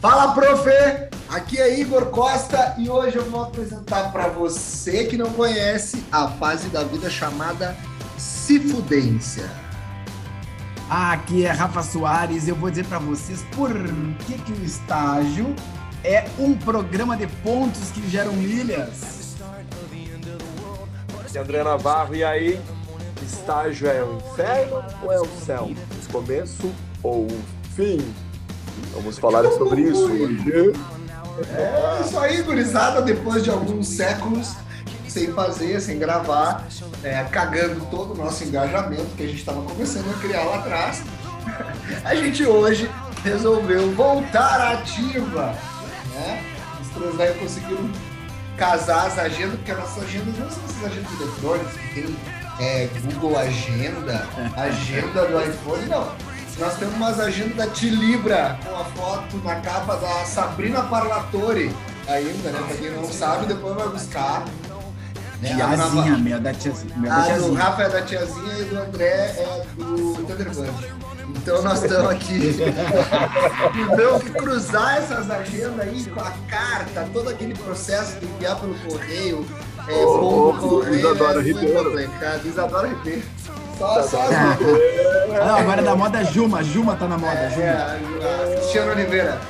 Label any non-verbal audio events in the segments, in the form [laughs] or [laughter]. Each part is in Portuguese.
Fala, prof! Aqui é Igor Costa e hoje eu vou apresentar para você que não conhece a fase da vida chamada cifudência. Aqui é Rafa Soares e eu vou dizer para vocês por que, que o estágio é um programa de pontos que geram milhas. E André Navarro, e aí? Estágio é o inferno ou é o céu? Começo ou fim? Vamos falar sobre isso hoje. É isso aí, gurizada, depois de alguns séculos sem fazer, sem gravar, é, cagando todo o nosso engajamento que a gente estava começando a criar lá atrás, [laughs] a gente hoje resolveu voltar à ativa. Né? Os três velhos conseguiram casar as agendas, porque as nossas agendas não são essas agendas eletrônicas, que tem é, Google Agenda, [laughs] agenda do iPhone, não nós temos umas agendas da Tilibra com a foto na capa da Sabrina Parlatore ainda, né? Pra quem não sabe, depois vai buscar. Né? Tiazinha, minha da tiazinha. Minha a da tiazinha. do Rafa é da tiazinha e do André é do Thunderbird. Então nós estamos aqui. [laughs] Tivemos que cruzar essas agendas aí com a carta, todo aquele processo de enviar pelo correio. É, Ô, bom, ô, correio, Isadora é, Ribeiro. complicado. Isadora Ribeiro. Só, só Não, agora é da moda Juma. Juma tá na moda, Juma. É, Cristiano Oliveira.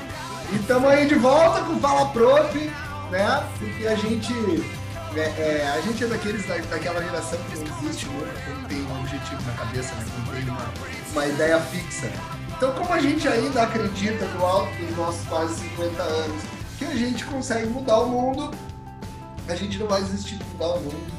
E estamos aí de volta com Fala Prof, né? Porque a gente, é, é, a gente é daqueles da, daquela geração que não existe nunca quando tem um objetivo na cabeça, né? Quando tem uma, uma ideia fixa. Então, como a gente ainda acredita no alto dos nossos quase 50 anos que a gente consegue mudar o mundo, a gente não vai desistir de mudar o mundo,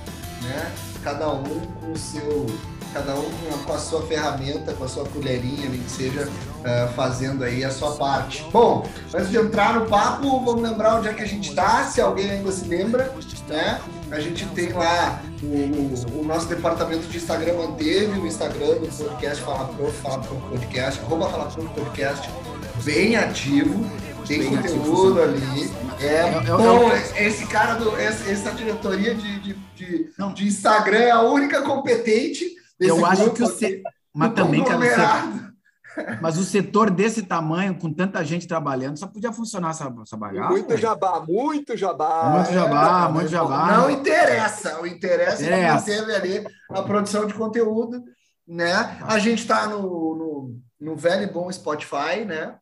né? Cada um com o seu cada um com a, sua ferramenta, com a sua colherinha, nem que seja uh, fazendo aí a sua parte. Bom, antes de entrar no papo, vamos lembrar onde é que a gente está, se alguém ainda se lembra, né? A gente tem lá o, o, o nosso departamento de Instagram manteve o Instagram do podcast Fala Prof, Fala Prof Podcast, arroba Fala Prof Podcast, bem ativo, tem Bem conteúdo ali. É, Eu- eu- bom, eu- esse cara do essa, diretoria de, de, de, de Instagram é a única competente. Eu acho que o se... Mas do também, cara, mas o setor desse tamanho, com tanta gente trabalhando, só podia funcionar essa, essa bagaça. Muito jabá, muito jabá. Muito jabá, É, muito jabá. Não interessa, o interessa é que manteve ali a produção de conteúdo, né? A gente está no, no, no velho e bom Spotify, né?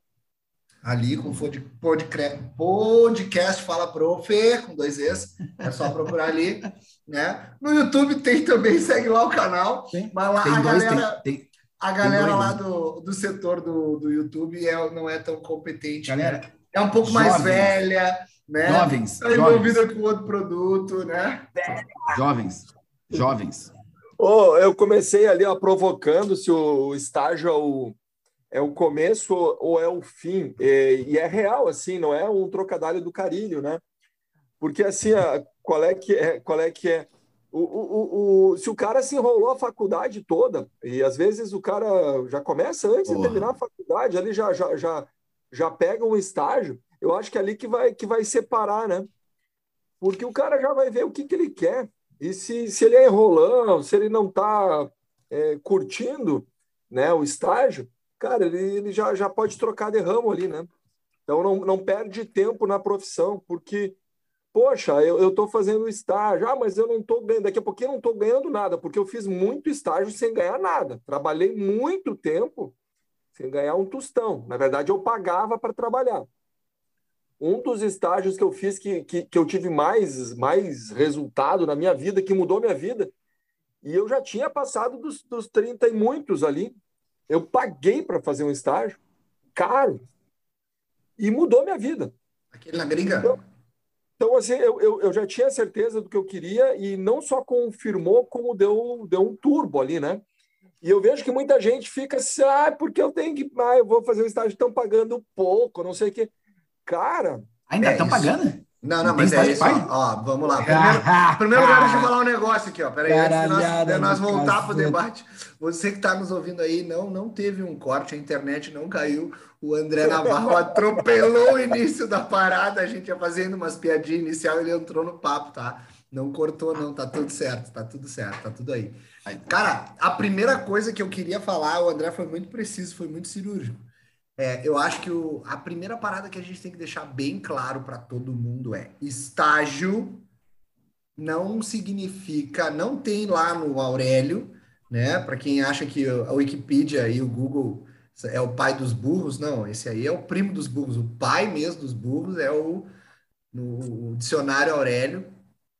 Ali com o pod- podcre- podcast Fala Prof, com dois Es, é só procurar ali, né? No YouTube tem também, segue lá o canal, Tem, mas lá tem a dois, galera... tem, tem- A galera lá né? do, do setor do, do YouTube é, não é tão competente, Galera, né? É um pouco mais jovens. velha, né? jovens, Está jovens, envolvida com outro produto, né? jovens, jovens. Ô, eu comecei ali ó, provocando se o estágio é o, é o começo ou é o fim. E, e é real, assim, não é um trocadilho do carilho, né? Porque, assim, qual é que é? Qual é, que é? O, o, o, se o cara se enrolou a faculdade toda, e às vezes o cara já começa antes de Porra. terminar a faculdade, ali já, já, já, já pega um estágio, eu acho que é ali que vai, que vai separar, né? Porque o cara já vai ver o que, que ele quer. E se, se ele é enrolando, se ele não está curtindo né, o estágio, cara, ele, ele já, já pode trocar de ramo ali, né? Então não, não perde tempo na profissão, porque, poxa, eu estou fazendo estágio, ah, mas eu não estou ganhando, daqui a pouquinho eu não estou ganhando nada, porque eu fiz muito estágio sem ganhar nada. Trabalhei muito tempo sem ganhar um tostão. Na verdade, eu pagava para trabalhar. Um dos estágios que eu fiz que, que, que eu tive mais, mais resultado na minha vida, que mudou minha vida, e eu já tinha passado dos, dos 30 e muitos ali. Eu paguei para fazer um estágio, caro, e mudou minha vida. Aquele na gringa. Então, assim, eu, eu, eu já tinha certeza do que eu queria e não só confirmou, como deu, deu um turbo ali, né? E eu vejo que muita gente fica assim, ah, porque eu tenho que, ah, eu vou fazer um estágio, estão pagando pouco, não sei o quê. Cara, Ainda É estão isso. pagando? Não, não, mas é isso. Ó, ó, vamos lá. Primeiro, [laughs] primeiro lugar, deixa eu falar um negócio aqui, ó. Peraí, antes de nós, de nós voltar para o cacete. debate. Você que está nos ouvindo aí, não, não teve um corte, a internet não caiu. O André Navarro [laughs] atropelou o início da parada. A gente ia fazendo umas piadinhas inicial, ele entrou no papo, tá? Não cortou, não, tá tudo certo, tá tudo certo, tá tudo aí. Cara, a primeira coisa que eu queria falar, o André foi muito preciso, foi muito cirúrgico. É, eu acho que o, a primeira parada que a gente tem que deixar bem claro para todo mundo é estágio não significa, não tem lá no Aurélio, né? Para quem acha que a Wikipedia e o Google é o pai dos burros, não, esse aí é o primo dos burros, o pai mesmo dos burros é o no dicionário Aurélio.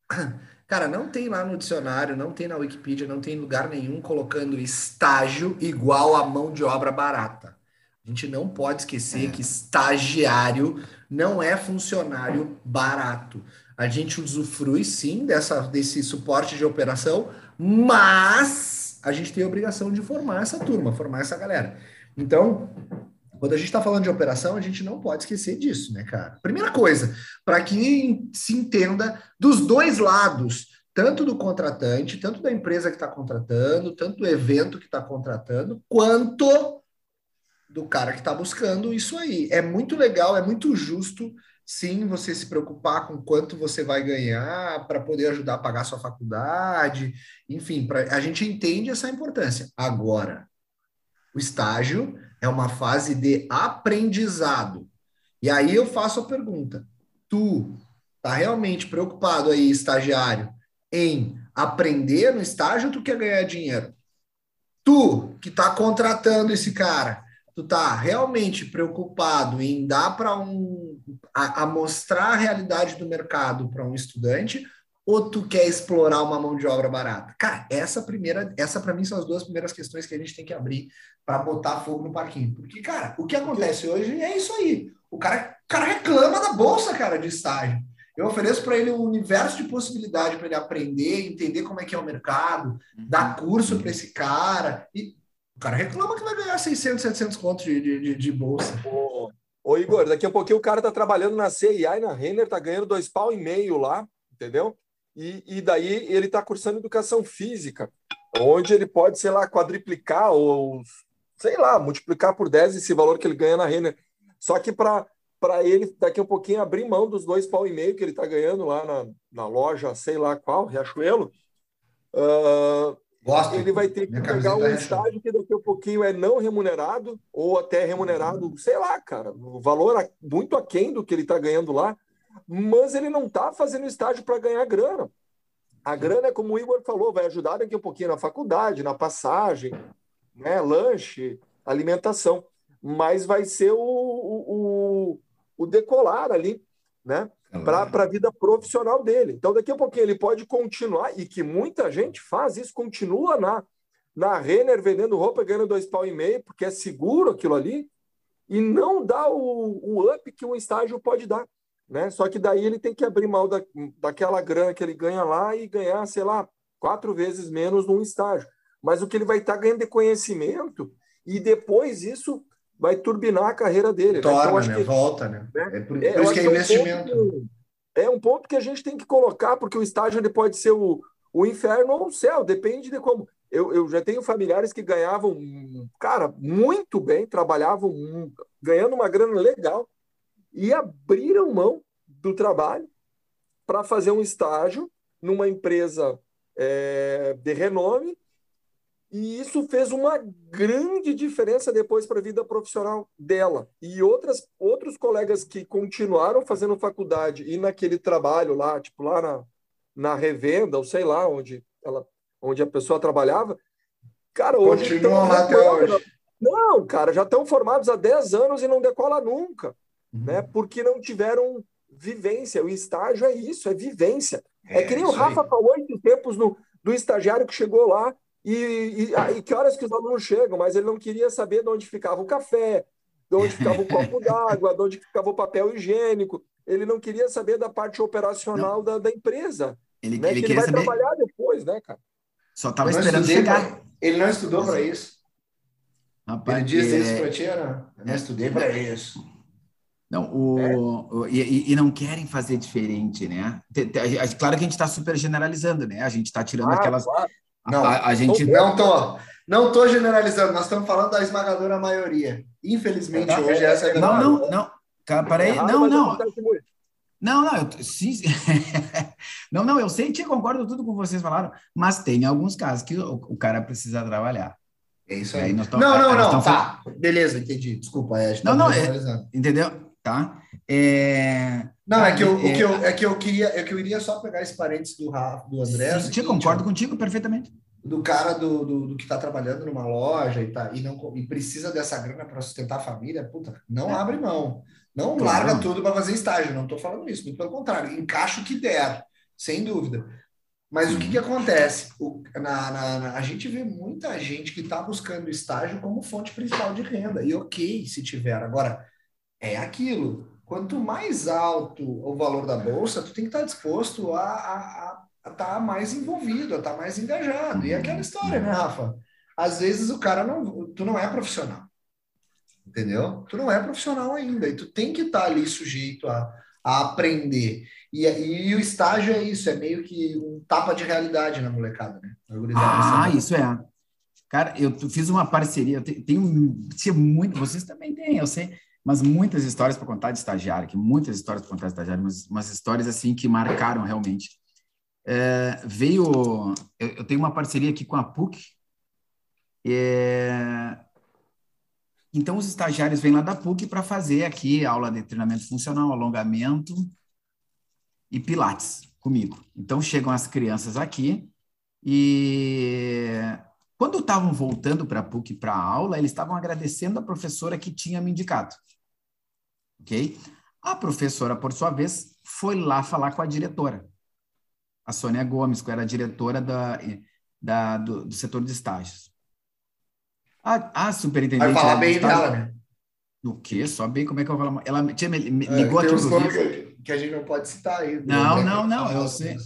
[coughs] Cara, não tem lá no dicionário, não tem na Wikipedia, não tem lugar nenhum colocando estágio igual a mão de obra barata. A gente não pode esquecer é. que estagiário não é funcionário barato. A gente usufrui sim dessa, desse suporte de operação, mas a gente tem a obrigação de formar essa turma, formar essa galera. Então, quando a gente está falando de operação, a gente não pode esquecer disso, né, cara? Primeira coisa, para que se entenda dos dois lados, tanto do contratante, tanto da empresa que está contratando, tanto do evento que está contratando, quanto do cara que está buscando isso aí. É muito legal, é muito justo, sim, você se preocupar com quanto você vai ganhar para poder ajudar a pagar sua faculdade, enfim, pra, a gente entende essa importância. Agora, o estágio é uma fase de aprendizado. E aí eu faço a pergunta: tu tá realmente preocupado aí, estagiário, em aprender no estágio ou tu quer ganhar dinheiro? Tu que está contratando esse cara, tu tá realmente preocupado em dar para um a, a, mostrar a realidade do mercado para um estudante ou tu quer explorar uma mão de obra barata? Cara, essa primeira, essa para mim são as duas primeiras questões que a gente tem que abrir para botar fogo no parquinho. Porque, cara, o que acontece hoje é isso aí. O cara, o cara reclama da bolsa, cara, de estágio. Eu ofereço para ele um universo de possibilidade para ele aprender, entender como é que é o mercado, dar curso para esse cara. E o cara reclama que vai ganhar 600, 700 contos de, de, de bolsa. Ô, ô, Igor, daqui a pouquinho o cara tá trabalhando na CIA e na Renner, tá ganhando dois pau e meio lá, entendeu? E, e daí ele está cursando educação física, onde ele pode, sei lá, quadriplicar ou, sei lá, multiplicar por 10 esse valor que ele ganha na Renner. Só que para para ele daqui a pouquinho abrir mão dos dois pau e meio que ele está ganhando lá na, na loja, sei lá qual, Riachuelo, uh, Gosto. Ele vai ter que pegar um estágio que daqui a pouquinho é não remunerado ou até remunerado, sei lá, cara, o valor muito aquém do que ele está ganhando lá, mas ele não está fazendo estágio para ganhar grana. A grana, como o Igor falou, vai ajudar daqui a pouquinho na faculdade, na passagem, né, lanche, alimentação, mas vai ser o, o, o decolar ali, né? Para a vida profissional dele. Então, daqui a pouquinho ele pode continuar, e que muita gente faz isso, continua na, na Renner vendendo roupa ganhando dois pau e meio, porque é seguro aquilo ali, e não dá o, o up que um estágio pode dar. Né? Só que daí ele tem que abrir mão da, daquela grana que ele ganha lá e ganhar, sei lá, quatro vezes menos num estágio. Mas o que ele vai estar tá ganhando de conhecimento, e depois isso vai turbinar a carreira dele. Torna, né? Então, né? Volta, né? né? É por, é, por isso que é investimento. É um, ponto, é um ponto que a gente tem que colocar, porque o estágio ele pode ser o, o inferno ou o céu, depende de como. Eu, eu já tenho familiares que ganhavam, cara, muito bem, trabalhavam ganhando uma grana legal e abriram mão do trabalho para fazer um estágio numa empresa é, de renome e isso fez uma grande diferença depois para a vida profissional dela. E outras, outros colegas que continuaram fazendo faculdade e naquele trabalho lá, tipo lá na, na revenda, ou sei lá, onde, ela, onde a pessoa trabalhava, cara, hoje. Continuam lá até hoje. Não, cara, já estão formados há 10 anos e não decola nunca, uhum. né? Porque não tiveram vivência. O estágio é isso, é vivência. É, é que nem o Rafa aí. falou em tempos no, do estagiário que chegou lá e, e, ah, e, que horas que os alunos chegam, mas ele não queria saber de onde ficava o café, de onde ficava o [laughs] copo d'água, de onde ficava o papel higiênico. Ele não queria saber da parte operacional da, da, empresa. Ele, né? ele, que ele vai saber... trabalhar depois, né, cara? Só estava esperando chegar. Pra... Ele não estudou para isso. Rapaz, ele disse é... isso para ti? Eu não estudei para isso. Não, o, é. o e, e, não querem fazer diferente, né? Claro que a gente está super generalizando, né? A gente está tirando ah, aquelas, claro. Não, a, a gente não tô, não tô generalizando. Nós estamos falando da esmagadora maioria. Infelizmente tá, hoje essa é a Não, não, não. Cara, peraí, não, não. Não, não, eu, sim, [laughs] não, não, eu sei que concordo tudo com vocês falaram, mas tem alguns casos que o, o cara precisa trabalhar. É isso aí. Não, não, não, tá. Beleza, entendi. Desculpa, é, não, não, é, entendeu? Tá. É... Não, é que, eu, é, que eu, é que eu queria, é que eu iria só pegar esse parênteses do, Rafa, do André. Sim, concordo contigo perfeitamente. Do cara do, do, do que está trabalhando numa loja e, tá, e, não, e precisa dessa grana para sustentar a família, puta, não é. abre mão. Não claro. larga tudo para fazer estágio, não estou falando isso, muito pelo contrário, encaixa o que der, sem dúvida. Mas o que, que acontece? O, na, na, na, a gente vê muita gente que está buscando estágio como fonte principal de renda. E ok, se tiver. Agora, é aquilo. Quanto mais alto o valor da bolsa, tu tem que estar tá disposto a estar tá mais envolvido, a estar tá mais engajado. E é aquela história, né, Rafa? Às vezes o cara não. Tu não é profissional. Entendeu? Tu não é profissional ainda. E tu tem que estar ali sujeito a, a aprender. E, e, o estágio é isso, é meio que um tapa de realidade na molecada, né? Ah, isso é. Cara, eu fiz uma parceria, eu tenho, tenho muito, vocês também têm, eu sei, mas muitas histórias para contar de estagiário, que muitas histórias para contar de estagiário, mas umas histórias assim que marcaram realmente. É, veio, eu, eu, tenho uma parceria aqui com a PUC, é, então os estagiários vêm lá da PUC para fazer aqui aula de treinamento funcional, alongamento, e Pilates comigo. Então chegam as crianças aqui e quando estavam voltando para a PUC para a aula, eles estavam agradecendo a professora que tinha me indicado. Ok? A professora, por sua vez, foi lá falar com a diretora, a Sônia Gomes, que era a diretora da, da, do, do setor de estágios. A, a superintendente. Vai falar bem dela, né? Do quê? Só bem como é que eu vou falar? Ela tinha, me, me é, ligou aqui, inclusive que a gente não pode citar aí. Não, não, não. Eu sei.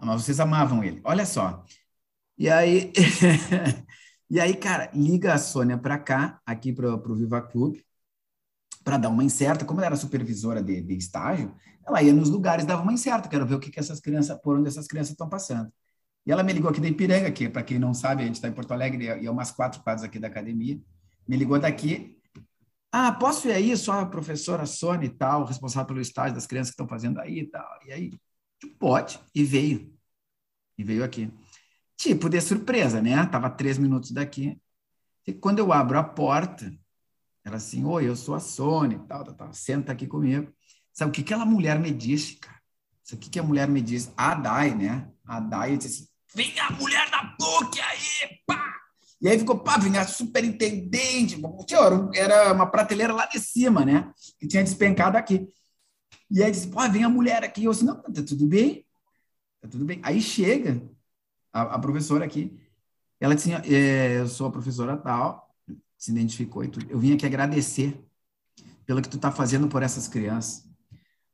Mas vocês amavam ele. Olha só. E aí, [laughs] e aí, cara, liga a Sônia para cá, aqui para o Viva Clube, para dar uma incerta. Como ela era supervisora de, de, estágio, ela ia nos lugares, dava uma incerta. Quero ver o que, que essas crianças, por onde essas crianças estão passando. E ela me ligou aqui da Ipiranga, que para quem não sabe, a gente está em Porto Alegre e é umas quatro quadras aqui da academia. Me ligou daqui ah, posso ir aí, só a professora Sônia e tal, responsável pelo estágio das crianças que estão fazendo aí e tal. E aí, pode. E veio. E veio aqui. Tipo, de surpresa, né? Tava três minutos daqui. E quando eu abro a porta, ela assim, oi, eu sou a Sônia tal, tal, tal, senta aqui comigo. Sabe o que aquela mulher me disse, cara? Sabe o que, que a mulher me disse? A Dai, né? A Dai disse assim, vem a mulher da PUC aí, pá! E aí ficou, pá, vinha superintendente, senhor, era uma prateleira lá de cima, né? Que tinha despencado aqui. E aí disse, pô, vem a mulher aqui. Eu disse, não, tá tudo bem, tá tudo bem. Aí chega a, a professora aqui, ela disse, é, eu sou a professora tal, se identificou e tudo. Eu vim aqui agradecer pelo que tu tá fazendo por essas crianças.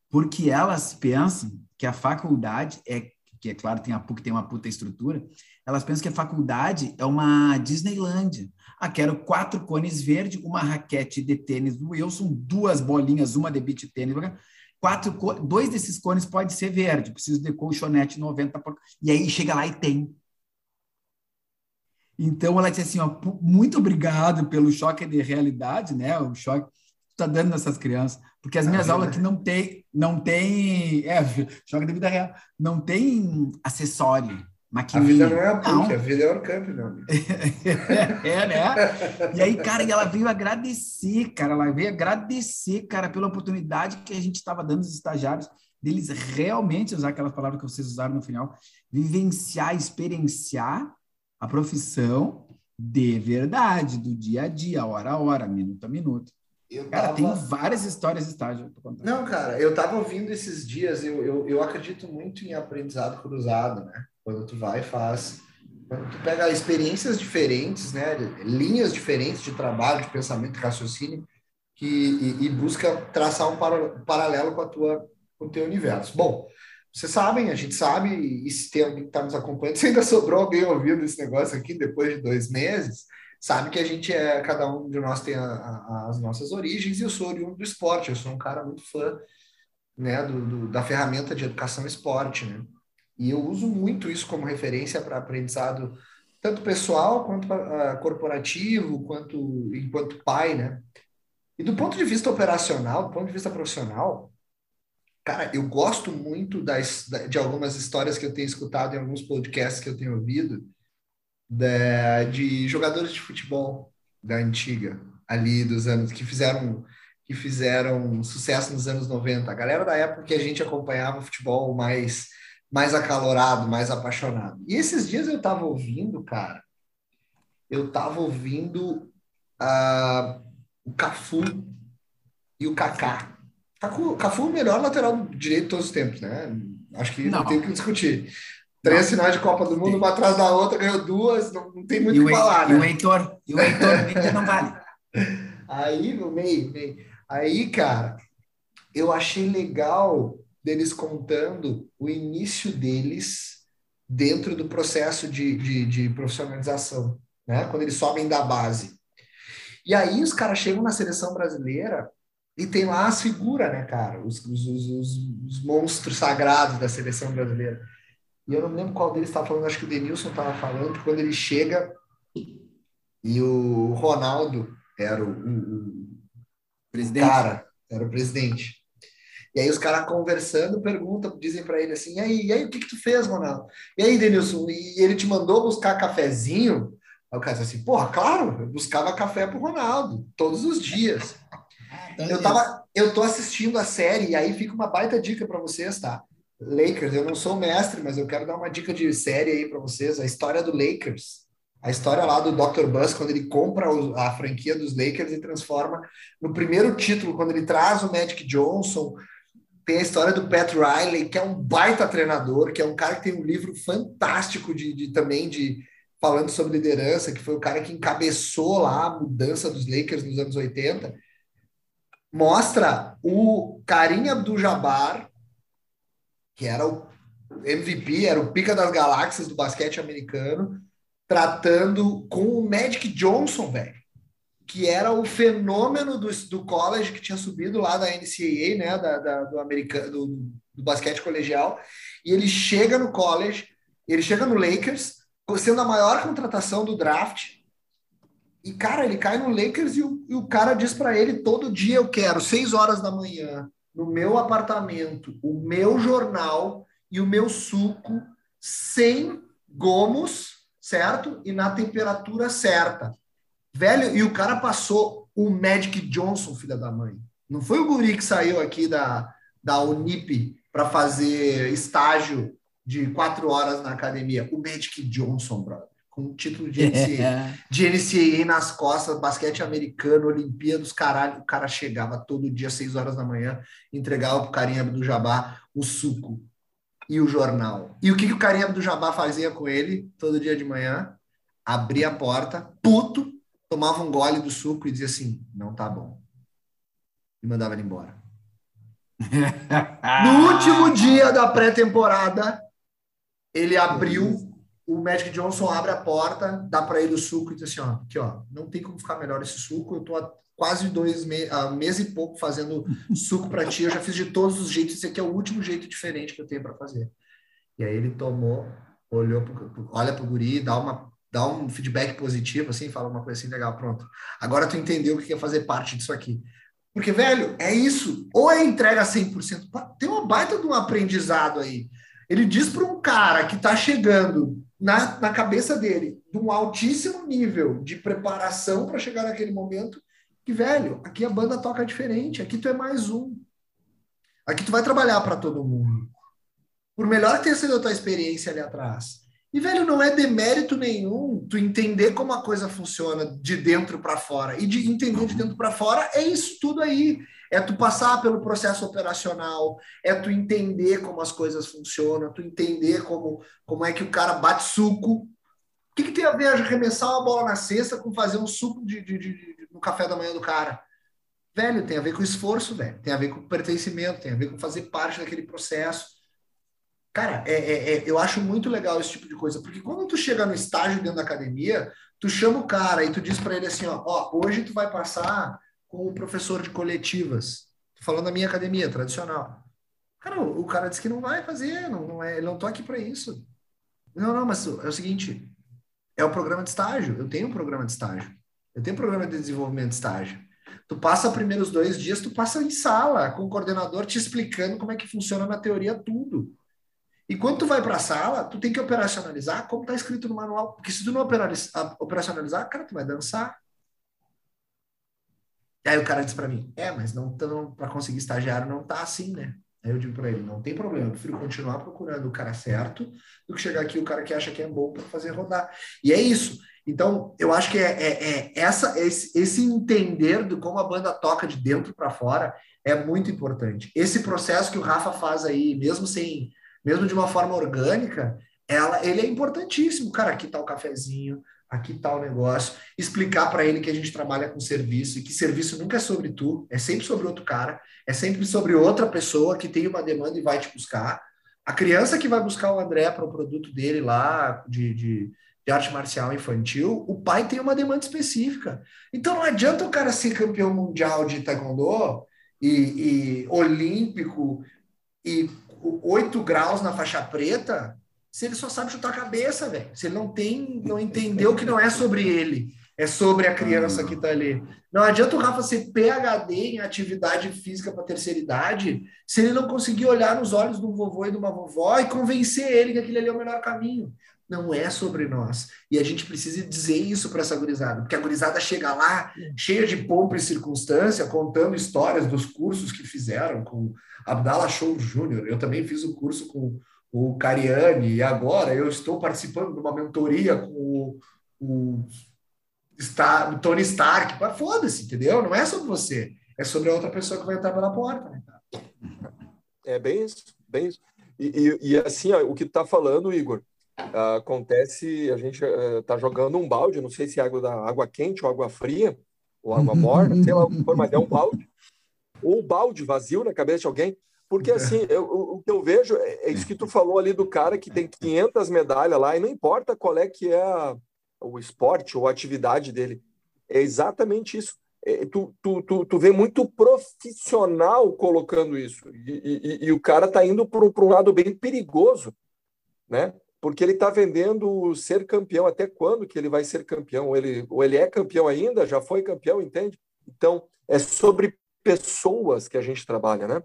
Porque elas pensam que a faculdade é, que é claro, tem a PUC tem uma puta estrutura, elas pensam que a faculdade é uma Disneylandia. Ah, quero quatro cones verde, uma raquete de tênis do Wilson, duas bolinhas, uma de beach tênis. Quatro, dois desses cones pode ser verde, preciso de colchonete 90 por... E aí chega lá e tem. Então ela disse assim, ó, muito obrigado pelo choque de realidade, né? O choque que está dando nessas crianças, porque as minhas é aulas aqui não tem, não tem, é, [laughs] choque de vida real, não tem acessório maquininha. A vida não é a PUC, não. a vida é o camp, meu amigo. [laughs] é, né? E aí, cara, ela veio agradecer, cara, ela veio agradecer, cara, pela oportunidade que a gente estava dando aos estagiários, deles realmente usar aquelas palavras que vocês usaram no final, vivenciar, experienciar a profissão de verdade, do dia a dia, hora a hora, minuto a minuto. Eu cara, tava... tem várias histórias de estágio. Não, cara, eu estava ouvindo esses dias, eu, eu, eu acredito muito em aprendizado cruzado, né? Quando tu vai e faz. Quando tu pega experiências diferentes, né? Linhas diferentes de trabalho, de pensamento, de raciocínio, que, e, e busca traçar um paralelo com a tua com o teu universo. Bom, vocês sabem, a gente sabe, e se tem alguém que está nos acompanhando, [laughs] se ainda sobrou alguém ouvindo esse negócio aqui depois de dois meses, sabe que a gente é, cada um de nós tem a, a, as nossas origens, e eu sou oriundo do esporte, eu sou um cara muito fã né, do, do, da ferramenta de educação esporte, né? E eu uso muito isso como referência para aprendizado, tanto pessoal quanto uh, corporativo, quanto enquanto pai, né? E do ponto de vista operacional, do ponto de vista profissional, cara, eu gosto muito das, de algumas histórias que eu tenho escutado em alguns podcasts que eu tenho ouvido, de jogadores de futebol da antiga, ali dos anos que fizeram que fizeram sucesso nos anos 90. A galera da época que a gente acompanhava futebol mais mais acalorado, mais apaixonado. E esses dias eu tava ouvindo, cara, eu tava ouvindo uh, o Cafu e o Kaká. Cafu, Cafu é o melhor lateral direito de todos os tempos, né? Acho que não, não tem o que discutir. Três finais de Copa do Mundo, uma atrás da outra, ganhou duas, não, não tem muito o que falar, né? E o Heitor, e o Heitor não vale. [laughs] Aí, no meio, meio. Aí, cara, eu achei legal deles contando o início deles dentro do processo de, de, de profissionalização, né? Quando eles sobem da base. E aí os caras chegam na seleção brasileira e tem lá as figuras, né, cara? Os, os, os, os, monstros sagrados da seleção brasileira. E eu não lembro qual deles estava falando, acho que o Denilson estava falando, que quando ele chega e o Ronaldo era o, o, o cara, era o presidente. E aí os caras conversando, perguntam, dizem para ele assim, e aí, e aí, o que que tu fez, Ronaldo? E aí, Denilson, e ele te mandou buscar cafezinho? Aí o cara disse assim, porra, claro, eu buscava café pro Ronaldo, todos os dias. Então eu, tava, eu tô assistindo a série, e aí fica uma baita dica para vocês, tá? Lakers, eu não sou mestre, mas eu quero dar uma dica de série aí para vocês, a história do Lakers. A história lá do Dr. Buzz, quando ele compra a franquia dos Lakers e transforma no primeiro título, quando ele traz o Magic Johnson, tem a história do Pat Riley, que é um baita treinador, que é um cara que tem um livro fantástico de, de também de falando sobre liderança, que foi o cara que encabeçou lá a mudança dos Lakers nos anos 80 mostra o Karim Abdul-Jabbar, que era o MVP, era o pica das galáxias do basquete americano, tratando com o Magic Johnson, velho, que era o fenômeno do, do college que tinha subido lá da NCAA, né, da, da do, americano, do, do basquete colegial, e ele chega no college, ele chega no Lakers, sendo a maior contratação do draft, e, cara, ele cai no Lakers e o, e o cara diz para ele todo dia: eu quero, seis horas da manhã, no meu apartamento, o meu jornal e o meu suco sem gomos, certo? E na temperatura certa. Velho, e o cara passou o Magic Johnson, filha da mãe. Não foi o guri que saiu aqui da, da Unip para fazer estágio de quatro horas na academia. O Magic Johnson, brother com o título de NCAA, [laughs] de NCAA nas costas, basquete americano, Olimpíadas, caralho, o cara chegava todo dia, às 6 horas da manhã, entregava pro carinha do Jabá o suco e o jornal. E o que, que o carinha do Jabá fazia com ele todo dia de manhã? Abria a porta, puto, tomava um gole do suco e dizia assim, não tá bom. E mandava ele embora. [laughs] no último dia da pré-temporada, ele abriu o Magic Johnson abre a porta, dá para ele o suco e diz assim, ó, aqui ó, não tem como ficar melhor esse suco, eu tô há quase dois meses, uh, mês e pouco fazendo suco para ti, eu já fiz de todos os jeitos, esse aqui é o último jeito diferente que eu tenho para fazer. E aí ele tomou, olhou, pro, olha pro guri, dá uma dá um feedback positivo, assim, fala uma coisa assim, legal, pronto. Agora tu entendeu o que é fazer parte disso aqui. Porque, velho, é isso. Ou é entrega 100%. Tem uma baita de um aprendizado aí. Ele diz para um cara que está chegando na, na cabeça dele, de um altíssimo nível de preparação para chegar naquele momento, que, velho, aqui a banda toca diferente, aqui tu é mais um. Aqui tu vai trabalhar para todo mundo. Por melhor que tenha sido a tua experiência ali atrás. E, velho, não é demérito nenhum tu entender como a coisa funciona de dentro para fora. E de entender de dentro para fora é isso tudo aí é tu passar pelo processo operacional, é tu entender como as coisas funcionam, tu entender como, como é que o cara bate suco. O que, que tem a ver arremessar uma bola na cesta com fazer um suco de, de, de, no café da manhã do cara? Velho, tem a ver com esforço, velho. Tem a ver com pertencimento, tem a ver com fazer parte daquele processo. Cara, é, é, é, eu acho muito legal esse tipo de coisa, porque quando tu chega no estágio dentro da academia, tu chama o cara e tu diz para ele assim, ó, ó, hoje tu vai passar com o professor de coletivas. Tô falando da minha academia tradicional. Cara, o, cara disse que não vai fazer, não, não é, não tô aqui para isso. Não, não, mas é o seguinte, é o programa de estágio. Eu tenho um programa de estágio. Eu tenho um programa de desenvolvimento de estágio. Tu passa primeiros dois dias, tu passa em sala com o coordenador te explicando como é que funciona na teoria tudo. E quando tu vai para a sala, tu tem que operacionalizar como está escrito no manual. Porque se tu não operacionalizar, cara, tu vai dançar. E aí o cara diz para mim, é, mas não para conseguir estagiário não tá assim, né? Aí eu digo para ele, não tem problema, eu prefiro continuar procurando o cara certo do que chegar aqui o cara que acha que é bom para fazer rodar. E é isso. Então, eu acho que é, é, é essa, esse, esse, entender de como a banda toca de dentro para fora é muito importante. Esse processo que o Rafa faz aí, mesmo sem, mesmo de uma forma orgânica, ela, ele é importantíssimo. Cara, aqui tá o cafezinho, aqui tá o negócio. Explicar para ele que a gente trabalha com serviço e que serviço nunca é sobre tu, é sempre sobre outro cara, é sempre sobre outra pessoa que tem uma demanda e vai te buscar. A criança que vai buscar o André para o produto dele lá de, de de arte marcial infantil, o pai tem uma demanda específica. Então não adianta o cara ser campeão mundial de taekwondo e, e olímpico e oito graus na faixa preta se ele só sabe chutar a cabeça, velho. Se ele não tem, não entendeu que não é sobre ele, é sobre a criança que tá ali. Não adianta o Rafa ser PhD em atividade física para terceira idade se ele não conseguir olhar nos olhos um vovô e de uma vovó e convencer ele que aquele ali é o melhor caminho não é sobre nós. E a gente precisa dizer isso para essa gurizada, porque a gurizada chega lá cheia de pompa e circunstância, contando histórias dos cursos que fizeram com Abdala Show Júnior. Eu também fiz o curso com o Cariani, e agora eu estou participando de uma mentoria com o, o, Star, Tony Stark. Foda-se, entendeu? Não é sobre você, é sobre a outra pessoa que vai entrar pela porta. Né? É bem isso, bem isso. E, e, e assim, ó, o que tu está falando, Igor, acontece, a gente está uh, jogando um balde, não sei se é água da água quente ou água fria, ou água morna, sei lá mas é um balde, ou balde vazio na cabeça de alguém, porque assim, eu, o que eu vejo é, é, isso que tu falou ali do cara que tem 500 medalhas lá, e não importa qual é que é a, o esporte ou a atividade dele, é exatamente isso. É, tu, tu, tu, tu vê muito profissional colocando isso, e, e, e o cara está indo para um lado bem perigoso, né? Porque ele está vendendo ser campeão. Até quando que ele vai ser campeão? Ou ele, ou ele é campeão ainda? Já foi campeão, entende? Então, é sobre pessoas que a gente trabalha, né?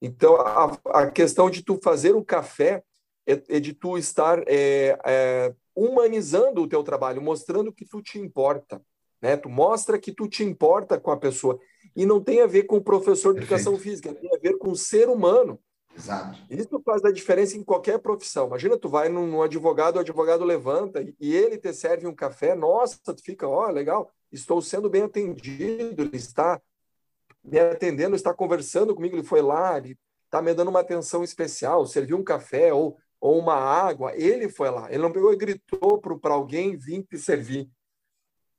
Então, a, a questão de tu fazer o café é, é de tu estar é, é, humanizando o teu trabalho, mostrando que tu te importa, né? Tu mostra que tu te importa com a pessoa. E não tem a ver com o professor de educação física, tem a ver com o ser humano. Exato. Isso faz a diferença em qualquer profissão. Imagina, tu vai num, advogado, o advogado levanta e ele te serve um café, nossa, tu fica, ó, oh, legal, estou sendo bem atendido, ele está me atendendo, está conversando comigo, ele foi lá, ele está me dando uma atenção especial, serviu um café ou, ou uma água, ele foi lá, ele não pegou e gritou para alguém vir te servir.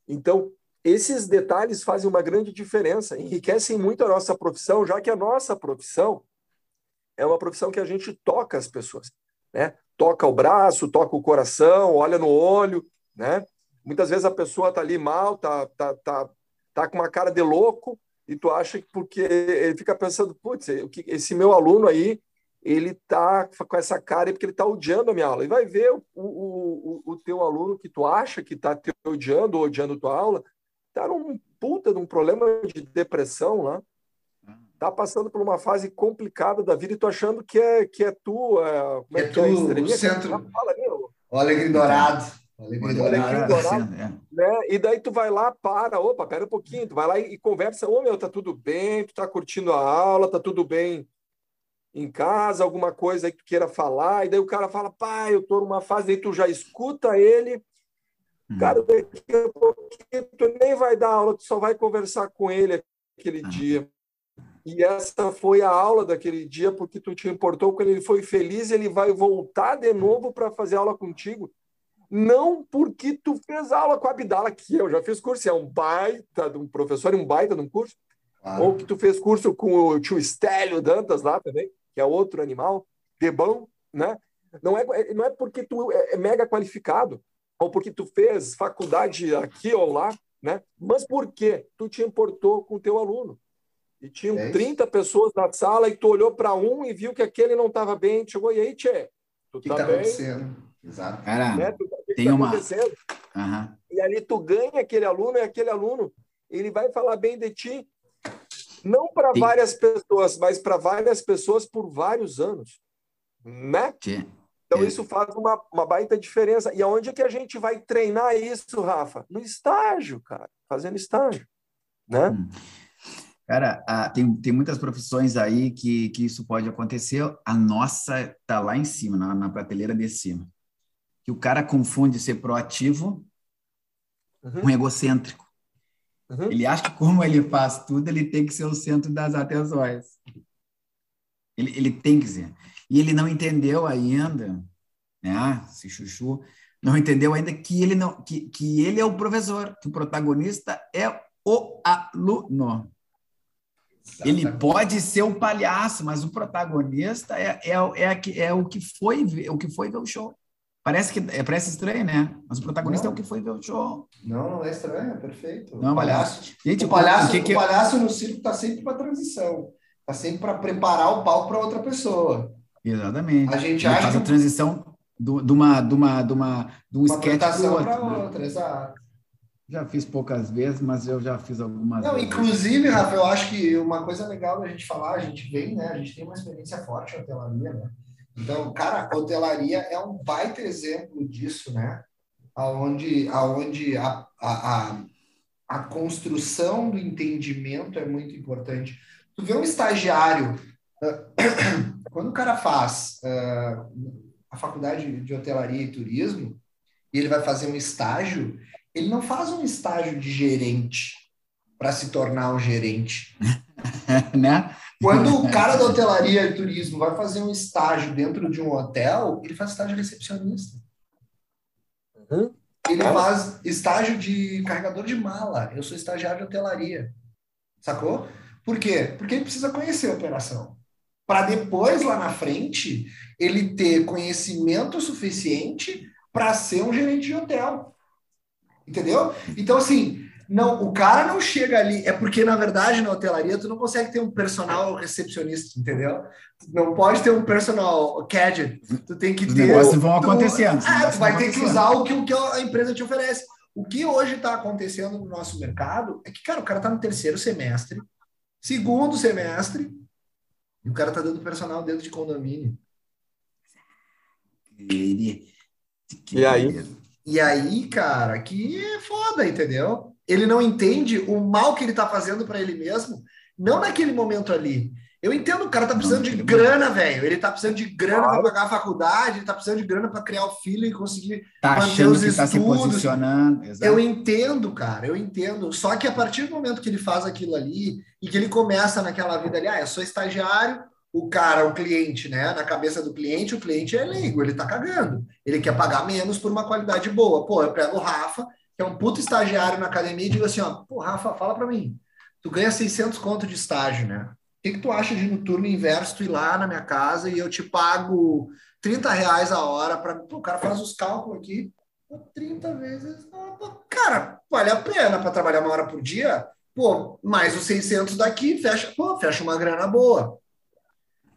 Então, esses detalhes fazem uma grande diferença, enriquecem muito a nossa profissão, já que a nossa profissão é uma profissão que a gente toca as pessoas, né? Toca o braço, toca o coração, olha no olho, né? Muitas vezes a pessoa tá ali mal, tá, tá, tá, tá com uma cara de louco e tu acha que porque ele fica pensando, putz, esse meu aluno aí, ele tá com essa cara porque ele tá odiando a minha aula. E vai ver o, o, o, o teu aluno que tu acha que tá te odiando ou odiando tua aula, tá num puta de um problema de depressão lá, tá passando por uma fase complicada da vida e tô achando que é que é tu, é, como é, é tu, é o centro. Fala, o Alegre Dourado. O Alegre Dourado. Dourado é. né? E daí tu vai lá, para, opa, pera um pouquinho, tu vai lá e, e conversa, ô meu, tá tudo bem, tu tá curtindo a aula, tá tudo bem em casa, alguma coisa aí que tu queira falar, e daí o cara fala, pai, eu tô numa fase, aí tu já escuta ele, hum. cara, daqui a pouquinho tu nem vai dar aula, tu só vai conversar com ele aquele hum. dia. E essa foi a aula daquele dia, porque tu te importou quando ele foi feliz, ele vai voltar de novo para fazer aula contigo. Não porque tu fez aula com a Abdala, que eu já fiz curso, é um baita de um professor, um baita de um curso. Ou que tu fez curso com o tio Estélio Dantas lá também, que é outro animal, de bom, né? Não é, não é porque tu é, é mega qualificado, ou porque tu fez faculdade aqui ou lá, né? Mas porque tu te importou com o teu aluno. E tinham é 30 pessoas na sala e tu olhou para um e viu que aquele não estava bem. Chegou, e aí, Tchê? Tu que tá, tá bem? acontecendo? Exato. Cara, né? tu, tá, tem tá uma... Uhum. E ali tu ganha aquele aluno e aquele aluno, ele vai falar bem de ti, não para várias pessoas, mas para várias pessoas por vários anos. né? Então, isso faz uma, uma baita diferença. E aonde é que a gente vai treinar isso, Rafa? No estágio, cara. Fazendo estágio, né? Hum. Cara, tem, tem muitas profissões aí que, que isso pode acontecer. A nossa tá lá em cima, na, na prateleira de cima. Que o cara confunde ser proativo uhum. com egocêntrico. Uhum. Ele acha que como ele faz tudo, ele tem que ser o centro das atenções. Ele, ele tem que ser. E ele não entendeu ainda, né? Esse chuchu não entendeu ainda que ele não que, que ele é o professor, que o protagonista é o aluno. Ele pode ser o palhaço, mas o protagonista é, é, é, é, o que foi o que foi ver o show. Parece que é, parece estranho, né? Mas o protagonista não. é o que foi ver o show. Não, não é estranho, é perfeito. Não, o palhaço, gente, o palhaço, que que... o palhaço no circo está sempre para transição, está sempre para preparar o palco para outra pessoa. Exatamente. A gente Ele acha faz que... a transição de uma de uma de uma de um sketch para outra, né? outra, exato. Já fiz poucas vezes, mas eu já fiz algumas Não, vezes. inclusive, Rafa, eu acho que uma coisa legal da gente falar, a gente vem, né? A gente tem uma experiência forte em hotelaria, né? Então, cara, a hotelaria é um baita exemplo disso, né? Aonde, aonde a, a, a, a construção do entendimento é muito importante. Tu vê um estagiário, [coughs] quando o cara faz uh, a faculdade de hotelaria e turismo, e ele vai fazer um estágio, ele não faz um estágio de gerente para se tornar um gerente. [laughs] né? Quando o cara da hotelaria e turismo vai fazer um estágio dentro de um hotel, ele faz estágio de recepcionista. Uhum. Ele faz estágio de carregador de mala. Eu sou estagiário de hotelaria. Sacou? Por quê? Porque ele precisa conhecer a operação. Para depois, lá na frente, ele ter conhecimento suficiente para ser um gerente de hotel. Entendeu? Então, assim, não, o cara não chega ali. É porque, na verdade, na hotelaria, tu não consegue ter um personal recepcionista, entendeu? Não pode ter um personal cadget. Tu tem que Os ter. Os negócios vão acontecendo. Ah, tu vai ter que usar o que, o que a empresa te oferece. O que hoje está acontecendo no nosso mercado é que, cara, o cara está no terceiro semestre, segundo semestre, e o cara está dando personal dentro de condomínio. E aí? E aí, cara, que é foda, entendeu? Ele não entende o mal que ele tá fazendo para ele mesmo, não naquele momento ali. Eu entendo, o cara tá precisando de grana, velho. Ele tá precisando de grana claro. para pagar a faculdade, ele tá precisando de grana para criar o filho e conseguir tá manter os estudos. Tá se posicionando. Exato. Eu entendo, cara, eu entendo. Só que a partir do momento que ele faz aquilo ali e que ele começa naquela vida ali, ah, eu sou estagiário, o cara, o cliente, né? Na cabeça do cliente, o cliente é leigo, ele tá cagando. Ele quer pagar menos por uma qualidade boa. Pô, eu pego o Rafa, que é um puto estagiário na academia, e digo assim, ó, pô, Rafa, fala para mim. Tu ganha 600 conto de estágio, né? O que, que tu acha de no turno inverso tu ir lá na minha casa e eu te pago 30 reais a hora para o cara faz os cálculos aqui, 30 vezes, cara, vale a pena para trabalhar uma hora por dia? Pô, mais os 600 daqui, fecha, pô, fecha uma grana boa.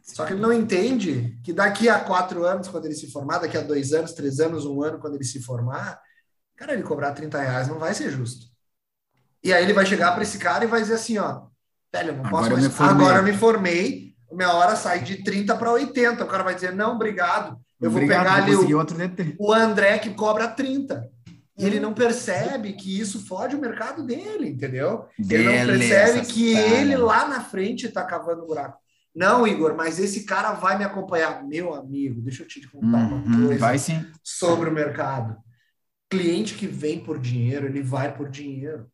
Só que ele não entende que daqui a quatro anos, quando ele se formar, daqui a dois anos, três anos, um ano, quando ele se formar, cara, ele cobrar 30 reais não vai ser justo. E aí ele vai chegar para esse cara e vai dizer assim, ó, velho, eu não posso agora mais. Eu agora eu me formei, minha hora sai de 30 para 80. O cara vai dizer, não, obrigado. Eu obrigado, vou pegar ali o, outro o André que cobra 30. E ele não percebe que isso fode o mercado dele, entendeu? Beleza, ele não percebe que ele lá na frente está cavando buraco. Não, Igor, mas esse cara vai me acompanhar. Meu amigo, deixa eu te contar uhum, uma coisa vai, sim. sobre o mercado. Cliente que vem por dinheiro, ele vai por dinheiro.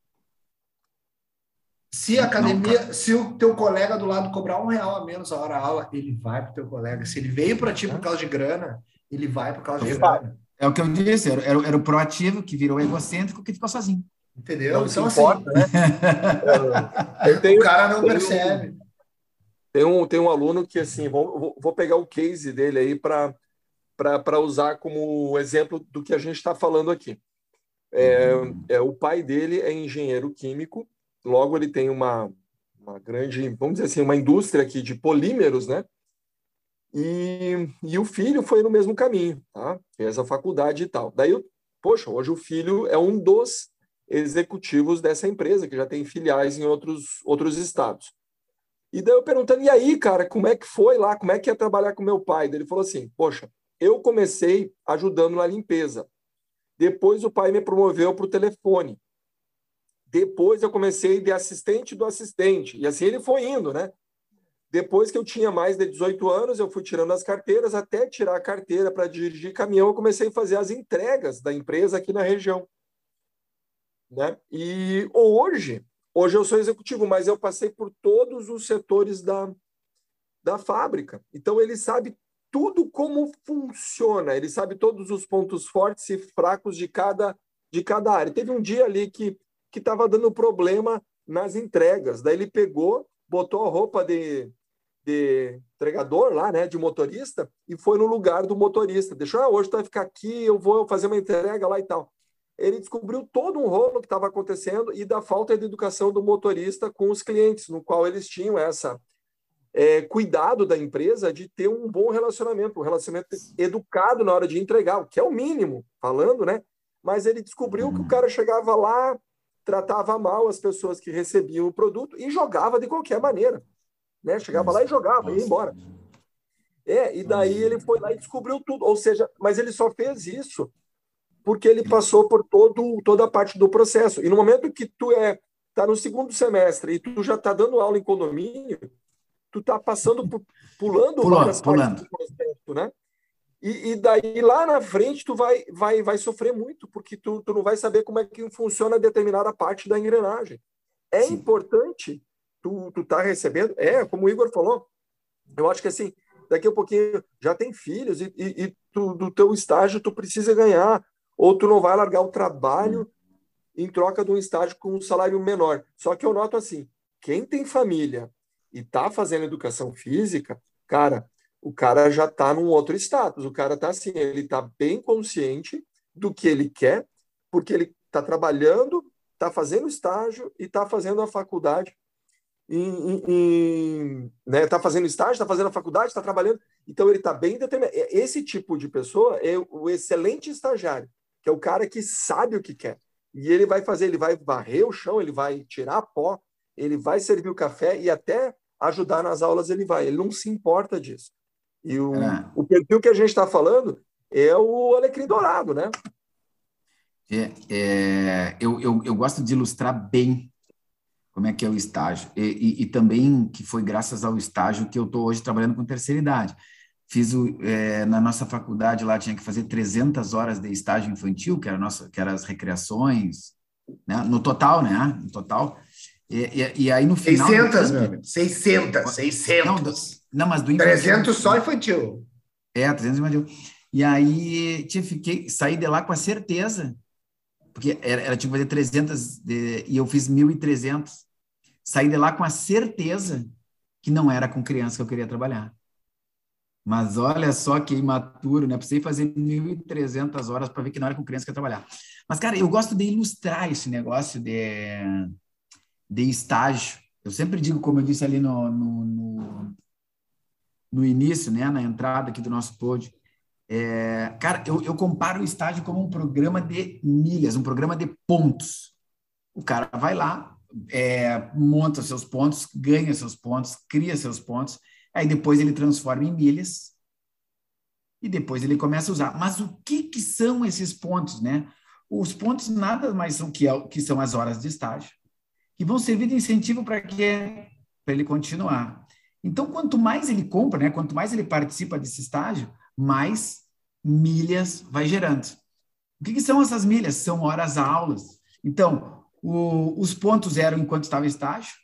Se a academia, Não, se o teu colega do lado cobrar um real a menos a hora aula, ele vai para o teu colega. Se ele veio para ti por causa de grana, ele vai por causa de grana. É o que eu disse, era, era o proativo que virou egocêntrico que ficou sozinho. Entendeu? Não então, assim, importa, né? [laughs] tenho, o cara não percebe. Tem um, tem um aluno que, assim, vou, vou pegar o case dele aí para usar como exemplo do que a gente está falando aqui. É, é, o pai dele é engenheiro químico, logo ele tem uma, uma grande, vamos dizer assim, uma indústria aqui de polímeros, né? E, e o filho foi no mesmo caminho, tá? Fez a faculdade e tal. Daí, poxa, hoje o filho é um dos executivos dessa empresa, que já tem filiais em outros, outros estados. E daí eu perguntando, e aí, cara, como é que foi lá? Como é que ia trabalhar com meu pai? Daí ele falou assim: Poxa, eu comecei ajudando na limpeza. Depois o pai me promoveu para o telefone. Depois eu comecei de assistente do assistente. E assim ele foi indo, né? Depois que eu tinha mais de 18 anos, eu fui tirando as carteiras, até tirar a carteira para dirigir caminhão, eu comecei a fazer as entregas da empresa aqui na região. Né? E hoje, hoje eu sou executivo, mas eu passei por todos os setores da, da fábrica. Então ele sabe tudo como funciona, ele sabe todos os pontos fortes e fracos de cada de cada área. Teve um dia ali que estava dando problema nas entregas. Daí ele pegou, botou a roupa de, de entregador lá, né, de motorista, e foi no lugar do motorista. Deixou, ah, hoje vai ficar aqui, eu vou fazer uma entrega lá e tal. Ele descobriu todo um rolo que estava acontecendo e da falta de educação do motorista com os clientes, no qual eles tinham essa é, cuidado da empresa de ter um bom relacionamento, um relacionamento educado na hora de entregar, o que é o mínimo, falando, né? Mas ele descobriu que o cara chegava lá, tratava mal as pessoas que recebiam o produto e jogava de qualquer maneira. Né? Chegava lá e jogava, ia embora. É, e daí ele foi lá e descobriu tudo. Ou seja, mas ele só fez isso porque ele passou por todo, toda a parte do processo. E no momento que tu é tá no segundo semestre e tu já está dando aula em condomínio, tu está passando por, pulando, pulando várias pulando. do processo, né? E, e, daí lá na frente tu vai, vai, vai sofrer muito, porque tu, tu não vai saber como é que funciona determinada parte da engrenagem. É Sim. importante tu, tu tá recebendo, é, como o Igor falou, eu acho que assim, daqui a pouquinho já tem filhos e, e, e tu, do teu estágio tu precisa ganhar, ou tu não vai largar o trabalho hum. em troca de um estágio com um salário menor. Só que eu noto assim, quem tem família e tá fazendo educação física, cara, o cara já está num outro status. O cara está assim, ele está bem consciente do que ele quer, porque ele está trabalhando, está fazendo estágio e está fazendo a faculdade. Está né, tá fazendo estágio, está fazendo a faculdade, está trabalhando. Então, ele está bem determinado. Esse tipo de pessoa é o excelente estagiário, que é o cara que sabe o que quer. E ele vai fazer, ele vai varrer o chão, ele vai tirar pó, ele vai servir o café e até ajudar nas aulas ele vai. Ele não se importa disso. E o, é. o perfil que a gente está falando é o alecrim dourado, né? É, é, eu, eu, eu gosto de ilustrar bem como é que é o estágio. E, e, e também que foi graças ao estágio que eu estou hoje trabalhando com terceira idade. Fiz o, é, na nossa faculdade lá, tinha que fazer 300 horas de estágio infantil, que era, nossa, que eram as recreações, né? no total, né? No total. E, e, e aí no final... 600, meu amigo. 600, 600. Não, não, mas do infantil. 300 só infantil. É, 300 infantil. E aí, tia, fiquei, saí de lá com a certeza, porque era, era tinha que fazer 300 de, e eu fiz 1.300. Saí de lá com a certeza que não era com criança que eu queria trabalhar. Mas olha só que imaturo, né? Precisei fazer 1.300 horas para ver que não era com criança que eu trabalhar. Mas, cara, eu gosto de ilustrar esse negócio de, de estágio. Eu sempre digo, como eu disse ali no, no, no no início, né, na entrada aqui do nosso pod, é, cara, eu, eu comparo o estágio como um programa de milhas, um programa de pontos. O cara vai lá, é, monta seus pontos, ganha seus pontos, cria seus pontos, aí depois ele transforma em milhas e depois ele começa a usar. Mas o que, que são esses pontos, né? Os pontos nada mais são que, que são as horas de estágio, que vão servir de incentivo para que para ele continuar. Então, quanto mais ele compra, né, quanto mais ele participa desse estágio, mais milhas vai gerando. O que, que são essas milhas? São horas aulas. Então, o, os pontos eram enquanto estava estágio,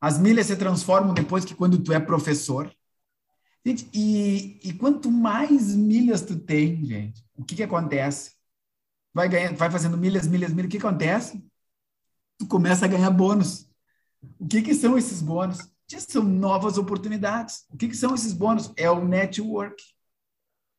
as milhas se transformam depois que quando tu é professor. Gente, e, e quanto mais milhas tu tem, gente, o que, que acontece? Vai, ganhando, vai fazendo milhas, milhas, milhas, o que acontece? Tu começa a ganhar bônus. O que, que são esses bônus? são novas oportunidades. O que, que são esses bônus? É o network.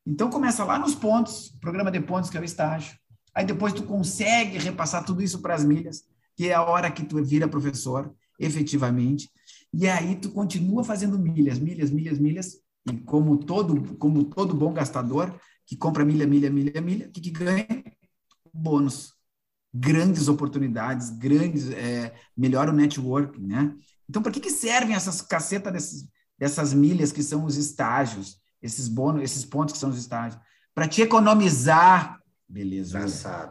Então começa lá nos pontos, programa de pontos que é o estágio. Aí depois tu consegue repassar tudo isso para as milhas, que é a hora que tu vira professor, efetivamente. E aí tu continua fazendo milhas, milhas, milhas, milhas. E como todo, como todo bom gastador que compra milha, milha, milha, milha, o que, que ganha? Bônus. Grandes oportunidades, grandes, é, melhora o network, né? Então, para que, que servem essas cacetas desses, dessas milhas que são os estágios, esses bônus, esses pontos que são os estágios? Para te economizar, beleza?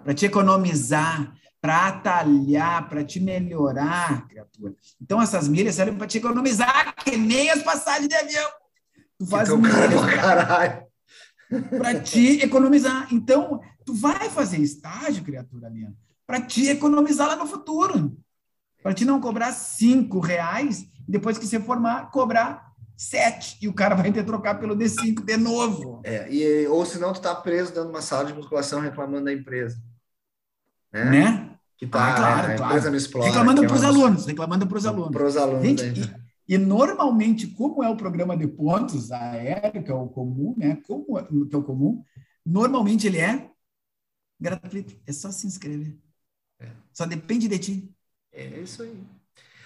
Para te economizar, para atalhar, para te melhorar, criatura. Então, essas milhas servem para te economizar, que nem as passagens de avião. Tu faz então, milhas [laughs] para te economizar. Então, tu vai fazer estágio, criatura minha, para te economizar lá no futuro. Para te não cobrar cinco reais e depois que você formar, cobrar sete. E o cara vai ter que trocar pelo D5 de novo. É, e, ou senão tu tá preso dando uma sala de musculação reclamando da empresa. Né? né? Que tá, ah, claro, a claro. explora, reclamando para os alunos, reclamando para os alunos. Para os alunos. Gente, e, e, normalmente, como é o programa de pontos aéreo, que é o comum, né? Como, é, que é o comum, normalmente ele é gratuito. É só se inscrever. É. Só depende de ti. É isso aí.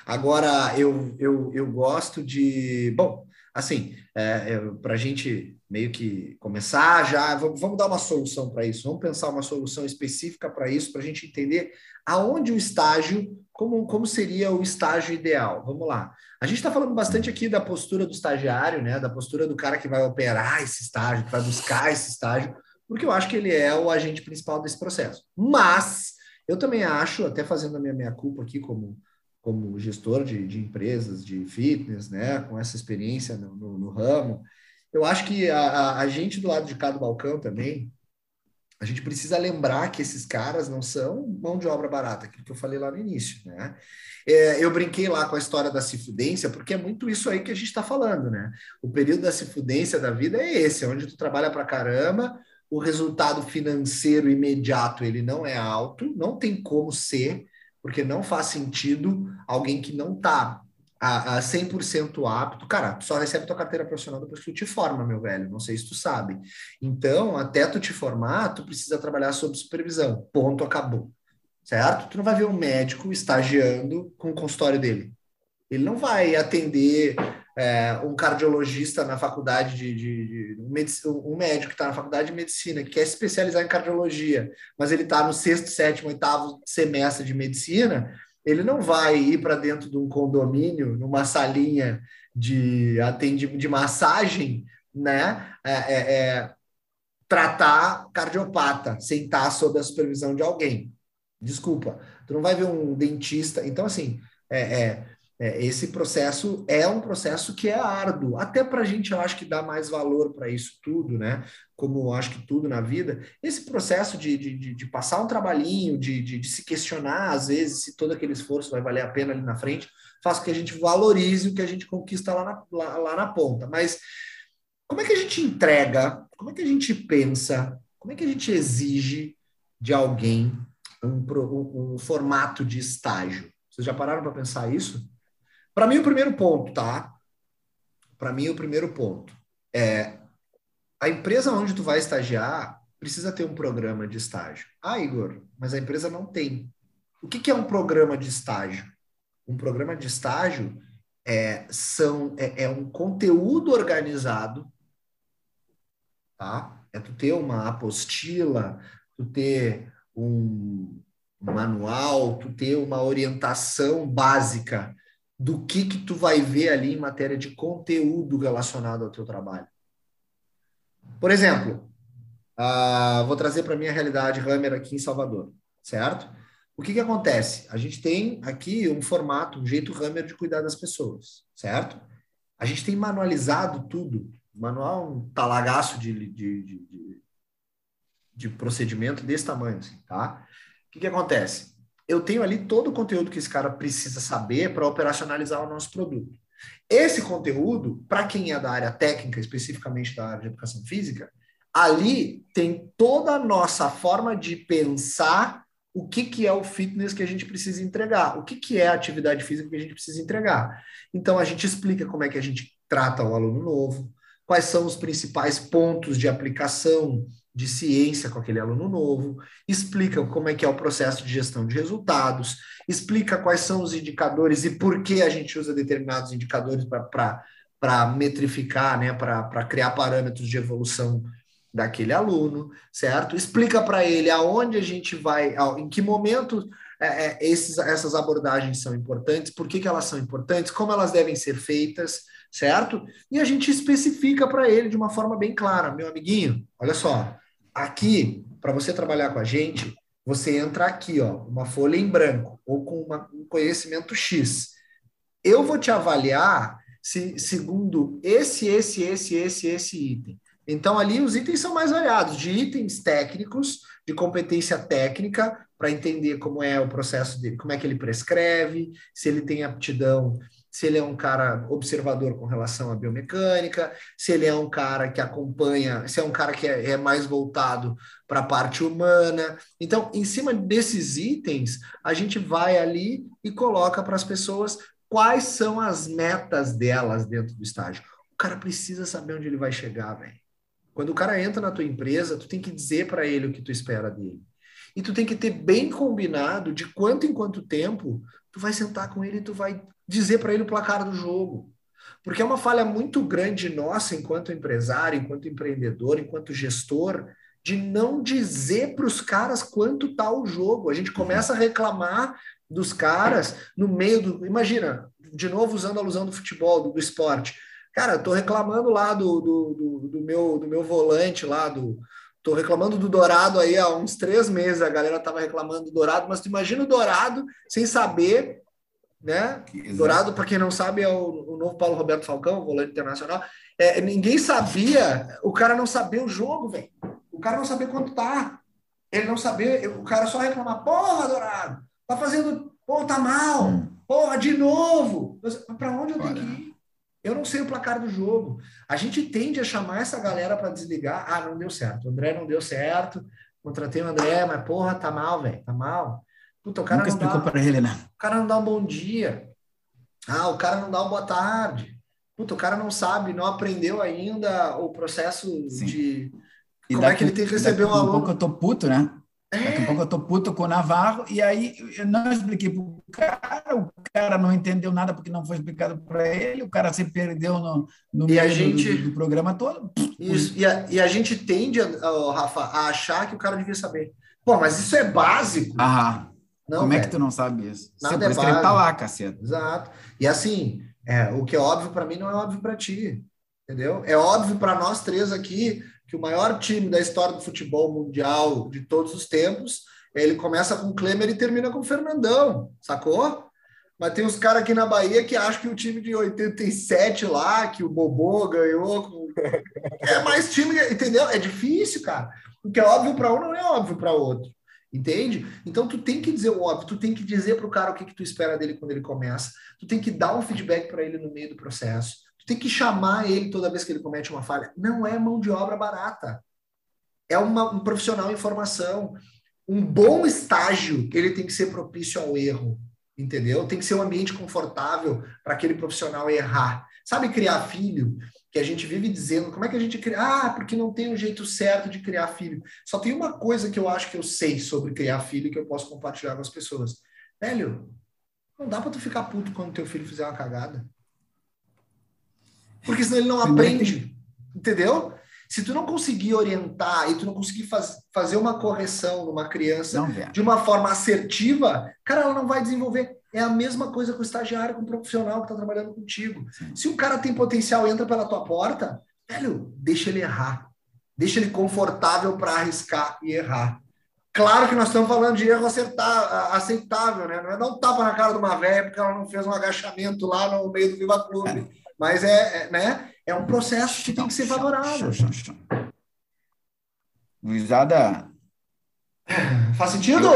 Agora, eu, eu, eu gosto de. Bom, assim, é, é para a gente meio que começar já, vamos, vamos dar uma solução para isso, vamos pensar uma solução específica para isso, para a gente entender aonde o estágio, como, como seria o estágio ideal. Vamos lá. A gente está falando bastante aqui da postura do estagiário, né? Da postura do cara que vai operar esse estágio, que vai buscar esse estágio, porque eu acho que ele é o agente principal desse processo. Mas eu também acho, até fazendo a minha, minha culpa aqui como, como gestor de, de empresas de fitness, né, com essa experiência no, no, no ramo, eu acho que a, a, gente do lado de cá do balcão também, a gente precisa lembrar que esses caras não são mão de obra barata, aquilo que eu falei lá no início, né? É, eu brinquei lá com a história da cifudência, porque é muito isso aí que a gente está falando, né? O período da cifudência da vida é esse, é onde tu trabalha para caramba, o resultado financeiro imediato ele não é alto, não tem como ser, porque não faz sentido alguém que não está a, a 100% apto, cara, só recebe tua carteira profissional depois que tu te forma, meu velho, não sei se tu sabe. Então, até tu te formar, tu precisa trabalhar sob supervisão, ponto, acabou, certo? Tu não vai ver um médico estagiando com o consultório dele. Ele não vai atender é, um cardiologista na faculdade de, de, de um médico que está na faculdade de medicina, que quer se especializar em cardiologia, mas ele está no sexto, sétimo, oitavo semestre de medicina, ele não vai ir para dentro de um condomínio, numa salinha de atendimento de massagem, né? É, é, é, tratar cardiopata, sentar sob a supervisão de alguém. Desculpa, tu não vai ver um dentista. Então, assim, é, é esse processo é um processo que é árduo, até para a gente, eu acho que dá mais valor para isso tudo, né? Como eu acho que tudo na vida, esse processo de, de, de passar um trabalhinho, de, de, de, se questionar, às vezes, se todo aquele esforço vai valer a pena ali na frente, faz com que a gente valorize o que a gente conquista lá na, lá, lá na ponta. Mas como é que a gente entrega, como é que a gente pensa, como é que a gente exige de alguém um, um, um formato de estágio? Vocês já pararam para pensar isso? Para mim, o primeiro ponto, tá? Para mim, o primeiro ponto é a empresa onde tu vai estagiar precisa ter um programa de estágio. Ah, Igor, mas a empresa não tem. O que, que é um programa de estágio? Um programa de estágio é, são, é, é um conteúdo organizado, tá? É tu ter uma apostila, tu ter um manual, tu ter uma orientação básica do que que tu vai ver ali em matéria de conteúdo relacionado ao teu trabalho. Por exemplo, uh, vou trazer para minha realidade Hammer aqui em Salvador, certo? O que que acontece? A gente tem aqui um formato, um jeito Hammer de cuidar das pessoas, certo? A gente tem manualizado tudo, manual um talagaço de, de, de, de, de procedimento desse tamanho, assim, tá? O que que acontece? Eu tenho ali todo o conteúdo que esse cara precisa saber para operacionalizar o nosso produto. Esse conteúdo, para quem é da área técnica, especificamente da área de educação física, ali tem toda a nossa forma de pensar o que, que é o fitness que a gente precisa entregar, o que, que é a atividade física que a gente precisa entregar. Então, a gente explica como é que a gente trata o aluno novo, quais são os principais pontos de aplicação de ciência com aquele aluno novo, explica como é que é o processo de gestão de resultados, explica quais são os indicadores e por que a gente usa determinados indicadores para metrificar, né, para criar parâmetros de evolução daquele aluno, certo? Explica para ele aonde a gente vai, em que momento é, é, esses, essas abordagens são importantes, por que, que elas são importantes, como elas devem ser feitas, certo? E a gente especifica para ele de uma forma bem clara, meu amiguinho, olha só, aqui, para você trabalhar com a gente, você entra aqui, ó, uma folha em branco, ou com uma, um conhecimento X. Eu vou te avaliar se, segundo esse, esse, esse, esse, esse item. Então, ali os itens são mais variados, de itens técnicos, de competência técnica, para entender como é o processo dele, como é que ele prescreve, se ele tem aptidão, se ele é um cara observador com relação à biomecânica, se ele é um cara que acompanha, se é um cara que é, é mais voltado para a parte humana. Então, em cima desses itens, a gente vai ali e coloca para as pessoas quais são as metas delas dentro do estágio. O cara precisa saber onde ele vai chegar, velho. Quando o cara entra na tua empresa, tu tem que dizer para ele o que tu espera dele. E tu tem que ter bem combinado de quanto em quanto tempo tu vai sentar com ele e tu vai dizer para ele o placar do jogo. Porque é uma falha muito grande nossa, enquanto empresário, enquanto empreendedor, enquanto gestor, de não dizer para os caras quanto está o jogo. A gente começa a reclamar dos caras no meio do. Imagina, de novo usando a alusão do futebol, do, do esporte. Cara, eu tô reclamando lá do, do, do, do, meu, do meu volante lá, do. Tô reclamando do Dourado aí há uns três meses, a galera tava reclamando do Dourado, mas tu imagina o Dourado sem saber, né? Exato. Dourado, para quem não sabe, é o, o, novo Paulo Roberto Falcão, volante internacional. É, ninguém sabia, o cara não sabia o jogo, velho. O cara não sabia quanto tá. Ele não sabia, o cara só reclamar, porra, Dourado, tá fazendo, pô, tá mal, hum. porra, de novo. Para onde eu tenho que ir? Eu não sei o placar do jogo. A gente tende a chamar essa galera para desligar. Ah, não deu certo. O André não deu certo. Contratei o André, mas porra, tá mal, velho. Tá mal. Puta, o cara Nunca não explicou para ele, né? O cara não dá um bom dia. Ah, o cara não dá uma boa tarde. Puta, o cara não sabe, não aprendeu ainda o processo Sim. de e como é que ele tem que receber um aluno. Um pouco eu tô puto, né? Daqui a pouco eu tô puto com o Navarro, e aí eu não expliquei para o cara, o cara não entendeu nada porque não foi explicado para ele, o cara se perdeu no, no meio gente, do, do, programa todo. Isso, e a, e a gente tende, oh, Rafa, a achar que o cara devia saber. Pô, mas isso é básico. Ah, não, como velho. é que tu não sabe isso? Nada Você é básico. tá lá, caceta. Exato. E assim, é, o que é óbvio para mim não é óbvio para ti, entendeu? É óbvio para nós três aqui que o maior time da história do futebol mundial de todos os tempos, ele começa com o Klemer e termina com o Fernandão, sacou? Mas tem uns caras aqui na Bahia que acham que o time de 87 lá, que o Bobô ganhou, [laughs] é mais time, entendeu? É difícil, cara. O que é óbvio para um não é óbvio para outro. Entende? Então tu tem que dizer o óbvio, tu tem que dizer para o cara o que, que tu espera dele quando ele começa, tu tem que dar um feedback para ele no meio do processo, tem que chamar ele toda vez que ele comete uma falha. Não é mão de obra barata. É uma, um profissional em formação. Um bom estágio, ele tem que ser propício ao erro, entendeu? Tem que ser um ambiente confortável para aquele profissional errar. Sabe criar filho? Que a gente vive dizendo, como é que a gente cria? Ah, porque não tem um jeito certo de criar filho. Só tem uma coisa que eu acho que eu sei sobre criar filho que eu posso compartilhar com as pessoas. Velho, não dá para tu ficar puto quando teu filho fizer uma cagada. Porque senão ele não aprende. Entendeu? Se tu não conseguir orientar e tu não conseguir faz, fazer uma correção numa criança não, de uma forma assertiva, cara, ela não vai desenvolver. É a mesma coisa com o estagiário, com o profissional que está trabalhando contigo. Sim. Se o cara tem potencial entra pela tua porta, velho, deixa ele errar. Deixa ele confortável para arriscar e errar. Claro que nós estamos falando de erro acertar, aceitável, né? Não é dar um tapa na cara de uma velha porque ela não fez um agachamento lá no meio do Viva Clube. É. Mas é, é, né, é um processo que tem que ser valorado. Luizada. Faz sentido?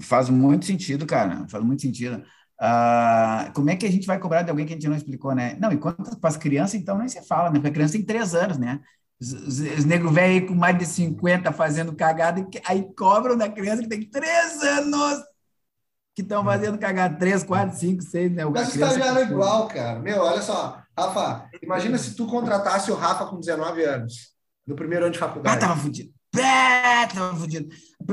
Faz muito sentido, cara. Faz muito sentido. Uh, como é que a gente vai cobrar de alguém que a gente não explicou, né? Não, enquanto para as crianças, então, nem se fala, né? Porque a criança tem três anos, né? Os, os, os negros velhos com mais de 50 fazendo cagada, aí cobram da criança que tem três anos que estão fazendo cagar 3, 4, 5, 6, né? O Mas estagiário é igual, cara. Meu, olha só. Rafa, imagina se tu contratasse o Rafa com 19 anos, no primeiro ano de faculdade. Ah, tava fudido. É, tava fudido.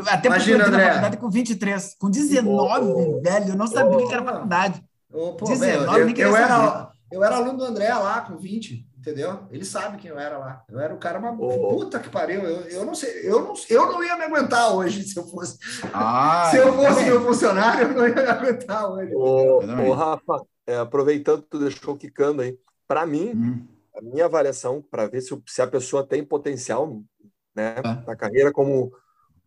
Até Imagina, porque eu na faculdade com 23. Com 19, velho, eu não sabia o que era faculdade. Oh, pô, 19, eu, eu, eu era, eu era aluno do André lá, com 20 entendeu? Ele sabe quem eu era lá. Eu era o cara uma oh. puta que pariu. Eu, eu não sei, eu não, eu não ia me aguentar hoje se eu fosse. Ah, se eu fosse meu funcionário, eu não ia me aguentar hoje. Ô, oh, Rafa, é, aproveitando tu deixou quicando aí, para mim, hum. a minha avaliação para ver se, se a pessoa tem potencial, né, ah. na carreira como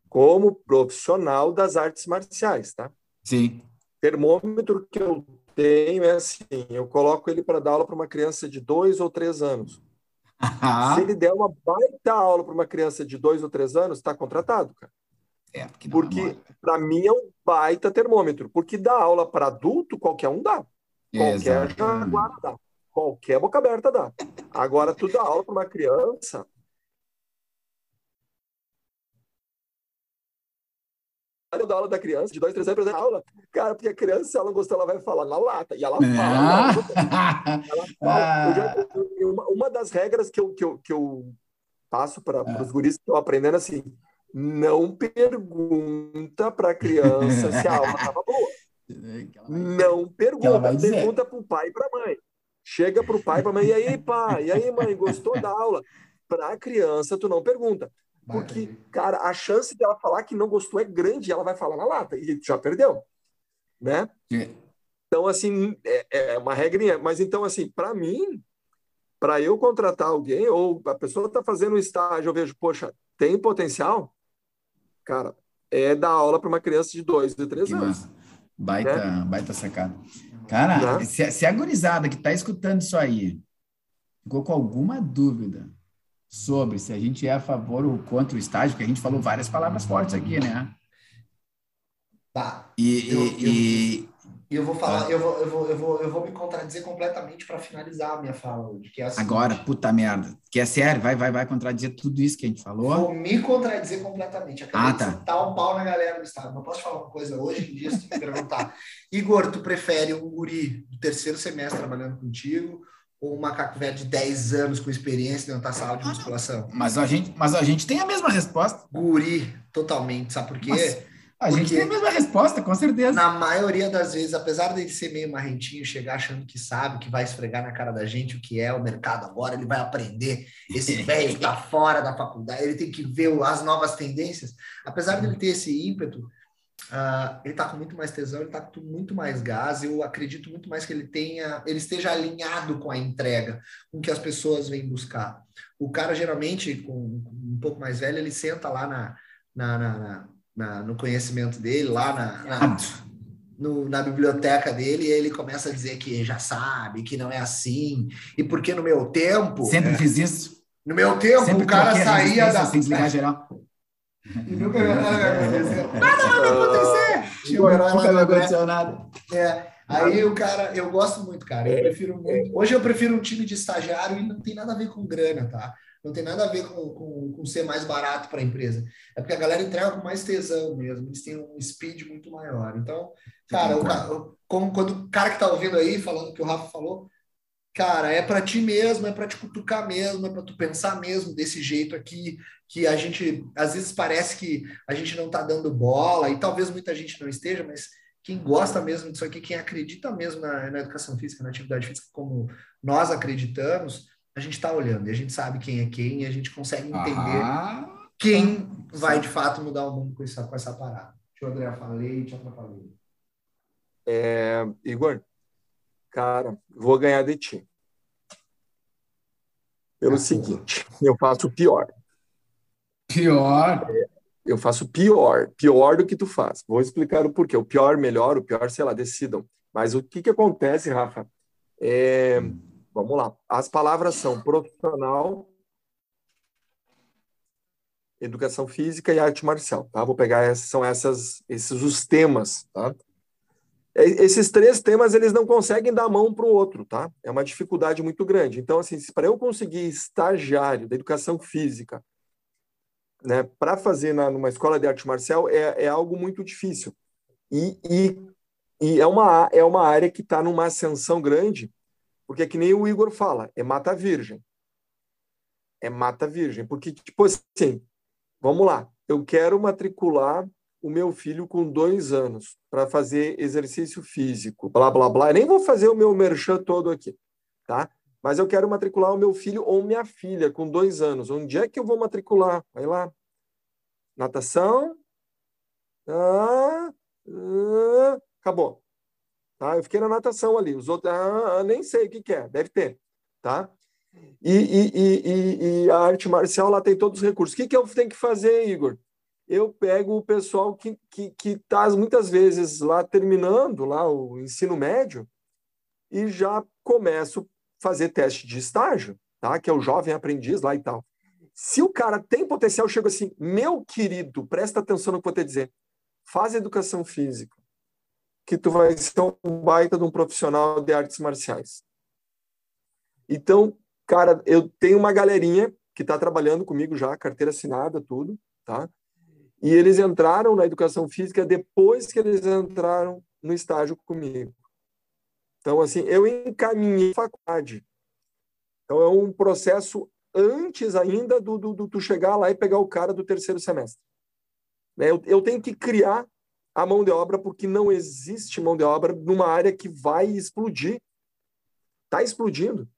como profissional das artes marciais, tá? Sim. Termômetro que eu tenho é assim, eu coloco ele para dar aula para uma criança de dois ou três anos. Se ele der uma baita aula para uma criança de dois ou três anos, está contratado, cara. É, porque, para mim é um baita termômetro. Porque dar aula para adulto, qualquer um dá. Qualquer dá. Qualquer boca aberta dá. Agora, tu dá aula para uma criança, eu dou aula da criança, de dois, três anos, aula. Cara, porque a criança, se ela não gostar, ela vai falar na lata. E ela [laughs] fala. Ah. Ela fala. Já, uma, uma, das regras que eu, que eu, que eu passo para é. os guris que estão aprendendo assim: não pergunta para a criança se a aula estava boa. Não [laughs] pergunta, pergunta para o pai e para a mãe. Chega para o pai e para a mãe, e aí, pai? E aí, mãe, gostou da aula? Para a criança, tu não pergunta. Porque, cara, a chance dela falar que não gostou é grande, ela vai falar na lata, e já perdeu, né? É. Então, assim, é, é uma regrinha. Mas, então, assim, para mim, para eu contratar alguém, ou a pessoa está fazendo um estágio, eu vejo, poxa, tem potencial, cara, é dar aula para uma criança de dois, de três que anos. Massa. Baita, né? baita sacada. Cara, né? se, se a gurizada que está escutando isso aí ficou com alguma dúvida sobre se a gente é a favor ou contra o estágio, porque a gente falou várias palavras fortes aqui, né? Tá. E, eu, e, e eu vou falar, ah. eu, vou, eu, vou, eu, vou, eu vou me contradizer completamente para finalizar a minha fala hoje. Que é assim, Agora, puta merda. Que é sério, vai, vai, vai contradizer tudo isso que a gente falou. Vou me contradizer completamente. Acabei ah, tá. de um pau na galera do estado. Não posso falar uma coisa hoje em dia, se tu me perguntar. [laughs] Igor, tu prefere um guri do terceiro semestre trabalhando contigo ou um macaco velho de 10 anos com experiência dentro da sala de musculação? Mas a gente, mas a gente tem a mesma resposta. Guri, totalmente. Sabe por quê? Mas a Porque gente tem a mesma resposta, com certeza. Na maioria das vezes, apesar dele ser meio marrentinho, chegar achando que sabe, que vai esfregar na cara da gente o que é o mercado agora, ele vai aprender. Esse [laughs] velho está fora da faculdade, ele tem que ver as novas tendências. Apesar dele ter esse ímpeto, Uh, ele está com muito mais tesão, ele está com muito mais gás. Eu acredito muito mais que ele tenha, ele esteja alinhado com a entrega, com o que as pessoas vêm buscar. O cara geralmente, com, com um pouco mais velho, ele senta lá na, na, na, na no conhecimento dele, lá na, no, na biblioteca dele, e ele começa a dizer que já sabe, que não é assim, e porque no meu tempo. Sempre é, fiz isso. No meu tempo, Sempre o cara saía da. Sem desligar geral. E nunca [laughs] nada vai acontecer. Nada vai acontecer! Tinha um herói lá. Não aconteceu nada. É. Aí o cara, eu gosto muito, cara. Eu prefiro muito. Hoje eu prefiro um time de estagiário e não tem nada a ver com grana, tá? Não tem nada a ver com, com, com ser mais barato para a empresa. É porque a galera entrega com mais tesão mesmo. Eles têm um speed muito maior. Então, cara, o, como, quando o cara que tá ouvindo aí, falando o que o Rafa falou, cara, é para ti mesmo, é para te cutucar mesmo, é para tu pensar mesmo desse jeito aqui, que a gente, às vezes parece que a gente não está dando bola, e talvez muita gente não esteja, mas quem gosta mesmo disso aqui, quem acredita mesmo na, na educação física, na atividade física, como nós acreditamos, a gente está olhando, e a gente sabe quem é quem, e a gente consegue entender ah, quem vai de fato mudar o mundo com essa, com essa parada. Deixa o André falei, te atrapalhei. É, Igor, cara, vou ganhar de ti. Pelo ah, seguinte, eu faço pior. Pior? É, eu faço pior, pior do que tu faz. Vou explicar o porquê. O pior, melhor, o pior, sei lá, decidam. Mas o que, que acontece, Rafa? É, vamos lá. As palavras são profissional, educação física e arte marcial. Tá? Vou pegar essas, são essas, esses os temas. Tá? É, esses três temas eles não conseguem dar mão para o outro, tá? É uma dificuldade muito grande. Então, assim, para eu conseguir estagiário da educação física, né, para fazer na, numa escola de arte marcial é, é algo muito difícil. E, e, e é, uma, é uma área que está numa ascensão grande, porque é que nem o Igor fala, é mata virgem. É mata virgem. Porque, tipo assim, vamos lá, eu quero matricular o meu filho com dois anos para fazer exercício físico, blá, blá, blá. Eu nem vou fazer o meu merchan todo aqui, tá? mas eu quero matricular o meu filho ou minha filha com dois anos. Onde é que eu vou matricular? Vai lá. Natação. Ah, ah, acabou. Tá? Eu fiquei na natação ali. Os outros, ah, nem sei o que, que é. Deve ter. Tá? E, e, e, e, a arte marcial lá tem todos os recursos. O que, que eu tenho que fazer, Igor? Eu pego o pessoal que está que, que tá, muitas vezes lá terminando lá o ensino médio e já começo fazer teste de estágio, tá? que é o jovem aprendiz lá e tal. Se o cara tem potencial, eu chego assim, meu querido, presta atenção no que eu vou te dizer. Faz educação física, que tu vai ser um baita de um profissional de artes marciais. Então, cara, eu tenho uma galerinha que está trabalhando comigo já, carteira assinada, tudo, tá? E eles entraram na educação física depois que eles entraram no estágio comigo. Então, assim, eu encaminhei a faculdade. Então, é um processo antes ainda do, do, do tu chegar lá e pegar o cara do terceiro semestre. Né? Eu, eu tenho que criar a mão de obra porque não existe mão de obra numa área que vai explodir. Está explodindo.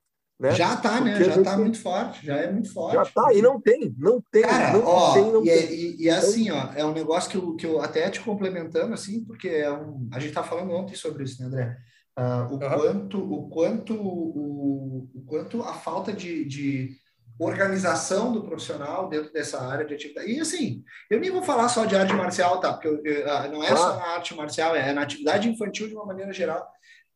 Né? Já está, né? Já está muito forte, já é muito forte. Já está, e não tem, não tem. Cara, não ó, tem, não e, é, tem. E, e, assim, ó, é um negócio que eu, que eu até te complementando, assim, porque é um, a gente está falando ontem sobre isso, né, André? Uh, o, uhum. quanto, o, quanto, o, o quanto a falta de, de organização do profissional dentro dessa área de atividade. E assim, eu nem vou falar só de arte marcial, tá? Porque eu, eu, ah, não é ah. só na arte marcial, é na atividade infantil de uma maneira geral.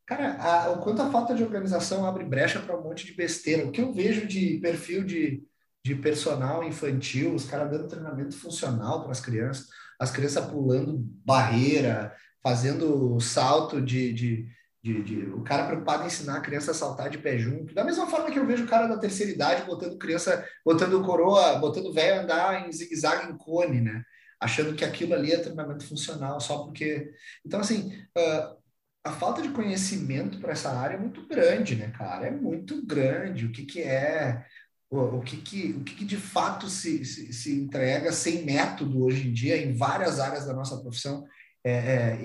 Cara, a, o quanto a falta de organização abre brecha para um monte de besteira. O que eu vejo de perfil de, de personal infantil, os caras dando treinamento funcional para as crianças, as crianças pulando barreira, fazendo salto de, de de, de, o cara preocupado em ensinar a criança a saltar de pé junto. Da mesma forma que eu vejo o cara da terceira idade botando criança, botando coroa, botando velho andar em zigue-zague em cone, né? Achando que aquilo ali é treinamento funcional, só porque. Então, assim, uh, a falta de conhecimento para essa área é muito grande, né, cara? É muito grande. O que, que é. O, o que, que, o que, que de fato se, se, se entrega sem método hoje em dia em várias áreas da nossa profissão é, é,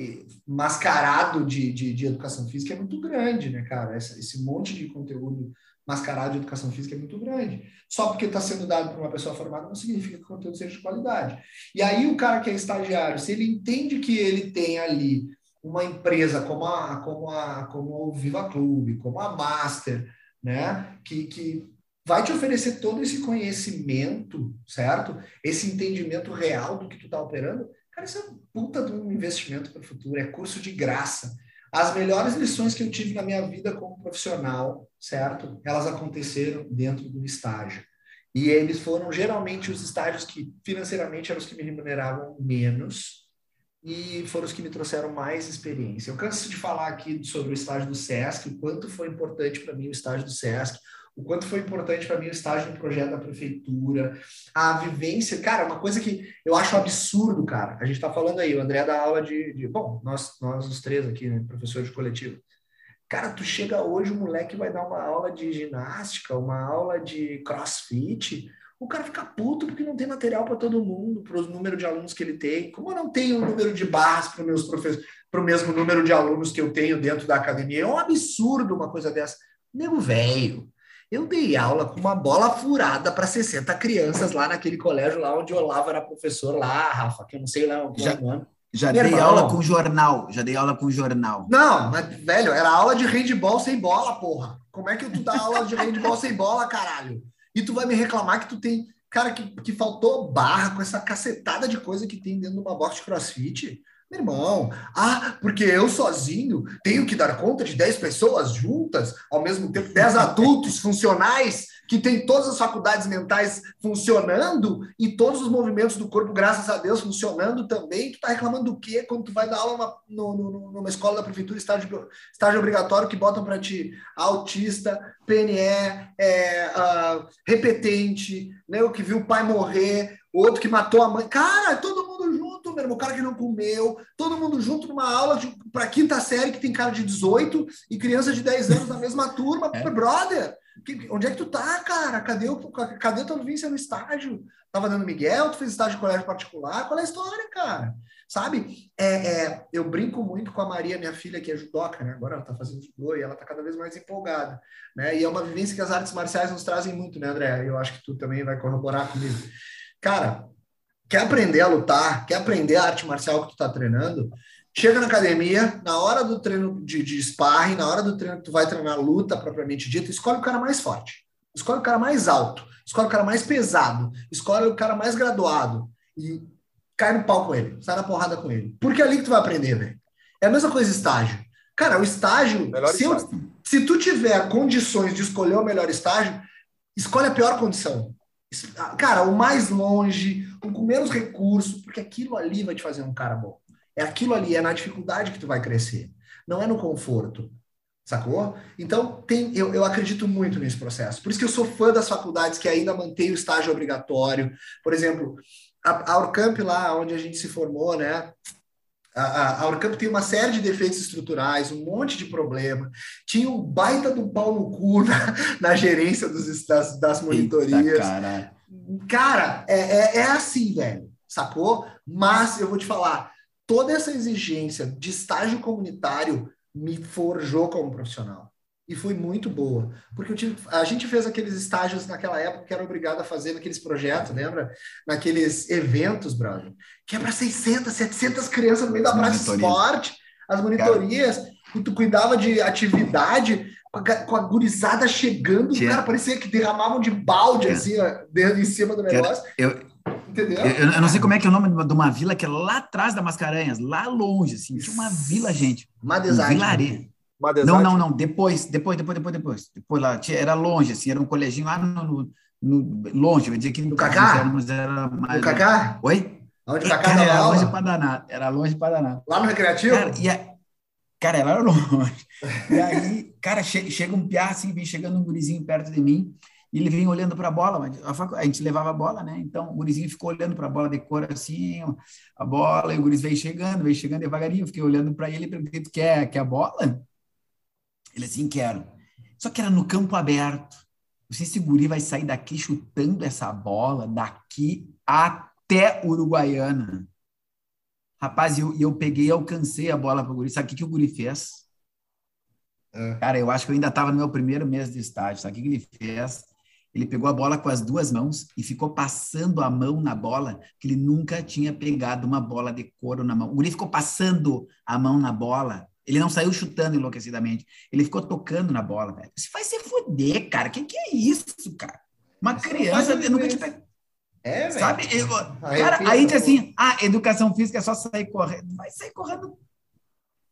mascarado de, de, de, educação física é muito grande, né, cara? Esse, esse, monte de conteúdo mascarado de educação física é muito grande. Só porque está sendo dado para uma pessoa formada não significa que o conteúdo seja de qualidade. E aí o cara que é estagiário, se ele entende que ele tem ali uma empresa como a, como a, como o Viva Clube, como a Master, né, que, que vai te oferecer todo esse conhecimento, certo? Esse entendimento real do que tu está operando, Cara, isso é puta de um investimento para o futuro, é curso de graça. As melhores lições que eu tive na minha vida como profissional, certo? Elas aconteceram dentro do estágio. E eles foram geralmente os estágios que financeiramente eram os que me remuneravam menos e foram os que me trouxeram mais experiência. Eu canso de falar aqui sobre o estágio do SESC, o quanto foi importante para mim o estágio do SESC, o quanto foi importante para mim o estágio no projeto da prefeitura, a vivência. Cara, uma coisa que eu acho absurdo, cara. A gente está falando aí, o André dá aula de, de. bom, nós, nós os três aqui, né, professores de coletivo. Cara, tu chega hoje, o moleque vai dar uma aula de ginástica, uma aula de crossfit. O cara fica puto porque não tem material para todo mundo, para o número de alunos que ele tem. Como eu não tenho o um número de barras para meus professores, para o mesmo número de alunos que eu tenho dentro da academia, é um absurdo uma coisa dessa. Nego velho, eu dei aula com uma bola furada para 60 crianças lá naquele colégio lá onde o Olavo era professor lá, Rafa, que eu não sei lá o já, nome. Já Meu dei irmão, aula com jornal, já dei aula com jornal. Não, mas, velho, era aula de handball sem bola, porra. Como é que tu dá aula de handball sem bola, caralho? E tu vai me reclamar que tu tem. Cara, que, que faltou barra com essa cacetada de coisa que tem dentro de uma box de crossfit. Meu irmão, ah, porque eu sozinho tenho que dar conta de 10 pessoas juntas, ao mesmo tempo, 10 adultos funcionais que têm todas as faculdades mentais funcionando e todos os movimentos do corpo, graças a Deus, funcionando também. Tu tá reclamando do quê quando tu vai dar aula numa, no, numa escola da prefeitura, estágio, estágio obrigatório, que botam para ti autista, PNE, é, uh, repetente, né, o que viu o pai morrer, outro que matou a mãe. Cara, todo mundo junto, meu irmão, o cara que não comeu, todo mundo junto numa aula para quinta série que tem cara de 18 e criança de 10 anos na mesma turma. É. Brother, onde é que tu tá, cara? Cadê, o, cadê tua vivência no estágio? Tava dando Miguel, tu fez estágio de colégio particular? Qual é a história, cara? sabe? É, é, eu brinco muito com a Maria, minha filha, que é judoca, né? Agora ela tá fazendo judô e ela tá cada vez mais empolgada, né? E é uma vivência que as artes marciais nos trazem muito, né, André? Eu acho que tu também vai corroborar comigo. Cara, quer aprender a lutar, quer aprender a arte marcial que tu tá treinando, chega na academia, na hora do treino de, de sparring, na hora do treino que tu vai treinar luta propriamente dita, escolhe o cara mais forte, escolhe o cara mais alto, escolhe o cara mais pesado, escolhe o cara mais graduado e cai no pau com ele, sai na porrada com ele. Porque é ali que tu vai aprender, velho. É a mesma coisa estágio. Cara, o estágio, se, eu, se, tu tiver condições de escolher o melhor estágio, escolhe a pior condição. Cara, o mais longe, o com menos recurso, porque aquilo ali vai te fazer um cara bom. É aquilo ali, é na dificuldade que tu vai crescer. Não é no conforto. Sacou? Então, tem, eu, eu acredito muito nesse processo. Por isso que eu sou fã das faculdades que ainda mantêm o estágio obrigatório. Por exemplo, a, a Urcamp lá, onde a gente se formou, né? A, a, Urcamp tem uma série de defeitos estruturais, um monte de problema. Tinha um baita do pau no cu [laughs] na, na gerência dos, das, das monitorias. Eita, cara, cara é, é, é assim, velho, sacou? Mas eu vou te falar, toda essa exigência de estágio comunitário me forjou como profissional e foi muito boa. Porque tive, a gente fez aqueles estágios naquela época que era obrigado a fazer naqueles projetos, lembra? Naqueles eventos, brother. Que é para 600, 700 crianças no meio da praça de esporte, as monitorias, cara, e tu cuidava de atividade com a, gurizada chegando, Tia. cara, parecia que derramavam de balde, Tia. assim, ó, em cima do negócio. Eu, Entendeu? Eu, eu, não sei como é que é o nome de uma vila que é lá atrás da Mascarenhas, lá longe, assim. Tinha uma vila, gente. Madesade. Um vilarejo. Não, não, não. Depois, depois, depois, depois, depois. Depois lá, tinha, era longe, assim, era um coleginho lá no, no, no longe, eu dizer que no Cacá? Era mais, no Cacá? Oi? Onde o Cacá cara, era longe para danar, era longe para danar. Lá no Recreativo? Cara, e a, cara era longe. [laughs] E aí, cara, che, chega um piá, assim, vem chegando um gurizinho perto de mim, e ele vinha olhando para a bola, a gente levava a bola, né? Então o gurizinho ficou olhando para a bola de cor assim, a bola, e o gurizinho veio chegando, veio chegando devagarinho, eu fiquei olhando para ele e perguntei, tu quer, quer a bola? Ele assim, quero. Só que era no campo aberto. Não sei se o guri vai sair daqui chutando essa bola daqui até Uruguaiana. Rapaz, eu, eu peguei e alcancei a bola para o guri. Sabe o que, que o guri fez? É. Cara, eu acho que eu ainda estava no meu primeiro mês de estágio. Sabe o que, que ele fez? Ele pegou a bola com as duas mãos e ficou passando a mão na bola, que ele nunca tinha pegado uma bola de couro na mão. O guri ficou passando a mão na bola ele não saiu chutando enlouquecidamente. Ele ficou tocando na bola, velho. Você vai se foder, cara. O que, que é isso, cara? Uma Isso criança nunca te É, velho. Sabe? Eu, cara, aí diz assim, ah, educação física é só sair correndo. Vai sair correndo.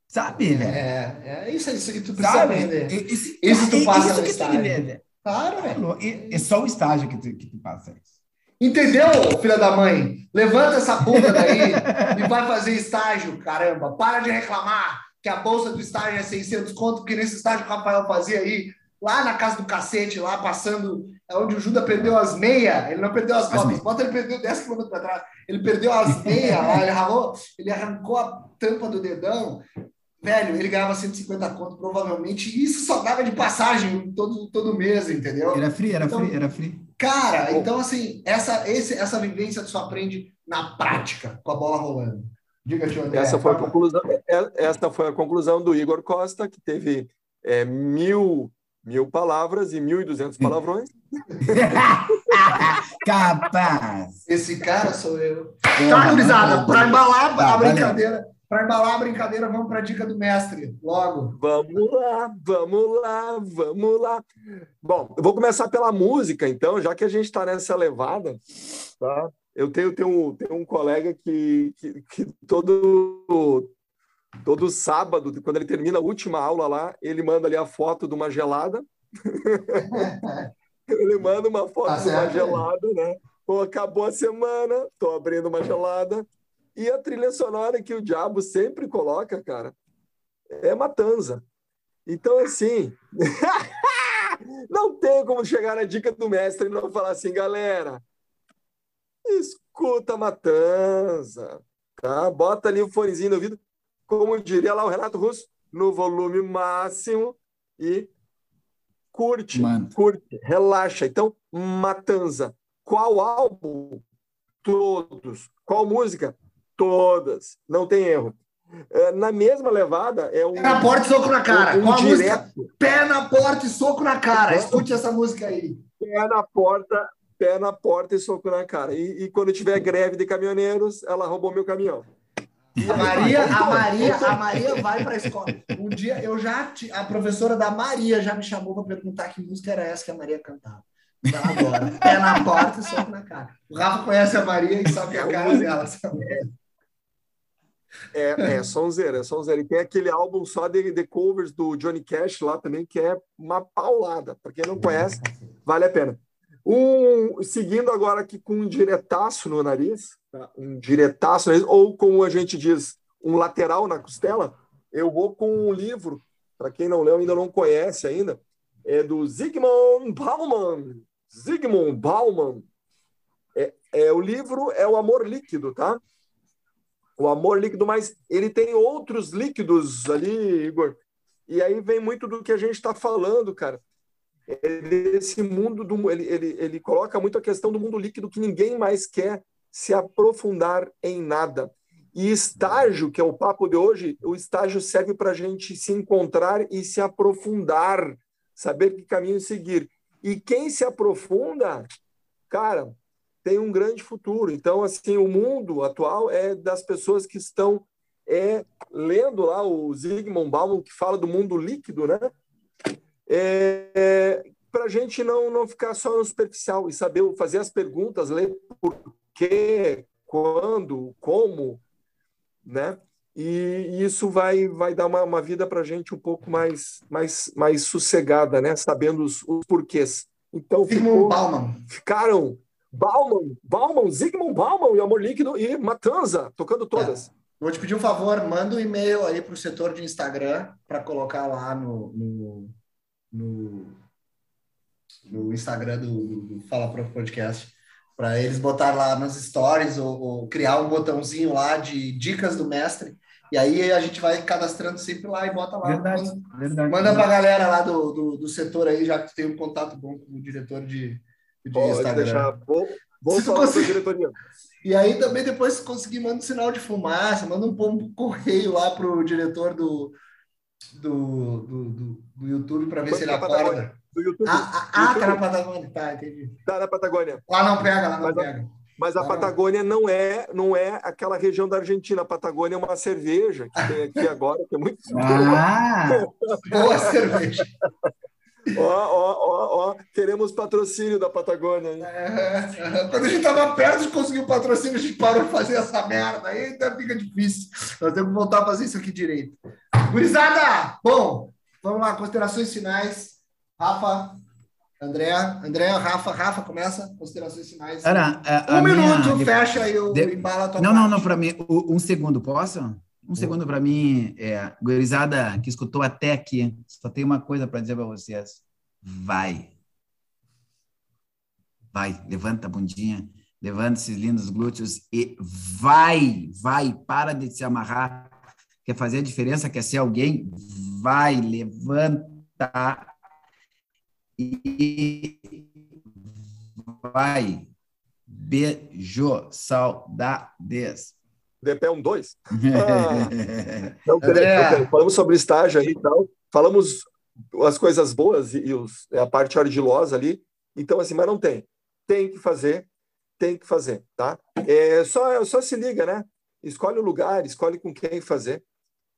Sabe, velho? É, é isso, isso que tu precisa Sabe? aprender. Isso, isso tu passa isso que estágio. tu ver, velho. Claro, velho. É só o estágio que tu, que passa isso. Entendeu, filha da mãe? Levanta essa bunda daí [laughs] e vai fazer estágio, caramba. Para de reclamar que a bolsa do estágio é 600 conto, porque nesse estágio que o Rafael fazia aí, lá na casa do cacete, lá passando, é onde o Judas perdeu as meias, ele não perdeu as botas, as botas ele perdeu 10 km para trás, ele perdeu as meias [laughs] lá, ele ralou, ele arrancou a tampa do dedão, velho, ele ganhava 150 conto, provavelmente, e isso só dava de passagem todo, todo mês, entendeu? Era free, era então, free, era free. Cara, então assim, essa, esse, essa vivência tu só aprende na prática, com a bola rolando. Diga, tio André. Essa foi, a conclusão, é, essa foi a conclusão do Igor Costa, que teve é, mil, mil palavras e mil e duzentos palavrões. [laughs] Capaz! Esse cara sou eu. Tá, gurizada, para embalar a brincadeira, para embalar a brincadeira, vamos para a dica do mestre, logo. Vamos lá, vamos lá, vamos lá. Bom, eu vou começar pela música, então, já que a gente está nessa levada, tá? eu tenho, tenho, tenho um colega que, que, que, todo, todo sábado, quando ele termina a última aula lá, ele manda ali a foto de uma gelada. [laughs] ele manda uma foto tá de uma gelada, né? Pô, acabou a semana, tô abrindo uma gelada. E a trilha sonora que o diabo sempre coloca, cara, é Matanza. Então, assim, [laughs] não tem como chegar na dica do mestre e não falar assim, galera, escuta a matança, tá? Bota ali o fonezinho no ouvido, como diria lá o Renato Russo, no volume máximo e curte, Mano. curte, relaxa. Então, Matanza, qual álbum? Todos. Qual música? Todas. Não tem erro. É, na mesma levada, é um. Pé na porta e soco na cara. Um, um direto. Pé na porta e soco na cara. Escute essa música aí. Pé na porta, pé na porta e soco na cara. E, e quando tiver greve de caminhoneiros, ela roubou meu caminhão. A Maria, a Maria, a Maria vai para a escola. Um dia eu já a professora da Maria já me chamou para perguntar que música era essa que a Maria cantava. Então, agora, pé na porta e soco na cara. O Rafa conhece a Maria e sabe a cara dela. É, é [laughs] sonzeira, é sonzeira. E tem aquele álbum só de, de covers do Johnny Cash lá também, que é uma paulada. Para quem não conhece, vale a pena. Um, seguindo agora aqui com um diretaço no nariz, tá? um diretaço, ou como a gente diz, um lateral na costela, eu vou com um livro, para quem não leu, ainda não conhece ainda, é do Zygmunt Bauman. Zygmunt Bauman. É, é, o livro é o Amor Líquido, tá? O Amor Líquido, mas ele tem outros líquidos ali, Igor. E aí vem muito do que a gente está falando, cara desse mundo do ele, ele, ele coloca muito a questão do mundo líquido que ninguém mais quer se aprofundar em nada. E estágio, que é o papo de hoje, o estágio serve para a gente se encontrar e se aprofundar, saber que caminho seguir. E quem se aprofunda, cara, tem um grande futuro. Então, assim, o mundo atual é das pessoas que estão é, lendo lá o Zygmunt Bauman, que fala do mundo líquido, né? é, para a gente não, não ficar só no superficial e saber fazer as perguntas, ler por quê, quando, como, né? E isso vai, vai dar uma, uma vida para a gente um pouco mais, mais, mais sossegada, né? Sabendo os, os porquês. Então, ficou, Bauman. ficaram Bauman, Bauman, Zygmunt Bauman e Amor Líquido e Matanza, tocando todas. É. Vou te pedir um favor, manda um e-mail aí para o setor de Instagram para colocar lá no, no, no, no Instagram do, do Fala Pro Podcast, para eles botar lá nas stories ou, ou, criar um botãozinho lá de dicas do mestre. E aí a gente vai cadastrando sempre lá e bota lá. Verdade, manda, verdade. Manda para a galera lá do, do, do, setor aí, já que tem um contato bom com o diretor de, de Pode Instagram. Deixar. Vou, vou falar conseguir... diretoria. E aí também depois se conseguir, manda um sinal de fumaça, manda um, um correio lá para o diretor do, do, do, do, do YouTube para ver se ele acorda. Do YouTube. Ah, ah, ah tá na Patagônia, tá, entendi. Tá na Patagônia. Lá não pega, lá não mas pega. A, mas a Patagônia não é, não é aquela região da Argentina. A Patagônia é uma cerveja que tem aqui [laughs] agora, que é muito Ah, boa cerveja. Ó, ó, ó, ó, queremos patrocínio da Patagônia. É, quando a gente estava perto de conseguir o patrocínio, a gente parou de fazer essa merda. Aí ainda fica difícil. Nós temos que voltar a fazer isso aqui direito. Gurizada! Bom, vamos lá, considerações finais. Rafa, André, André, Rafa, Rafa, começa, considerações finais. Era, a, a um minha... minuto, fecha e o De... embala a tua Não, parte. não, não, para mim, um segundo, posso? Um segundo para mim, é, gurizada que escutou até aqui, só tem uma coisa para dizer para vocês. Vai. Vai, levanta a bundinha, levanta esses lindos glúteos e vai, vai, para de se amarrar. Quer fazer a diferença, quer ser alguém? Vai, levanta e vai. Beijo, saudades. De pé um dois. [laughs] Ah, não, peraí, falamos sobre estágio aí e tal. Falamos as coisas boas e, os, a parte ardilosa ali. Então, assim, mas não tem. Tem que fazer, tem que fazer, tá? É, só, só se liga, né? Escolhe o lugar, escolhe com quem fazer,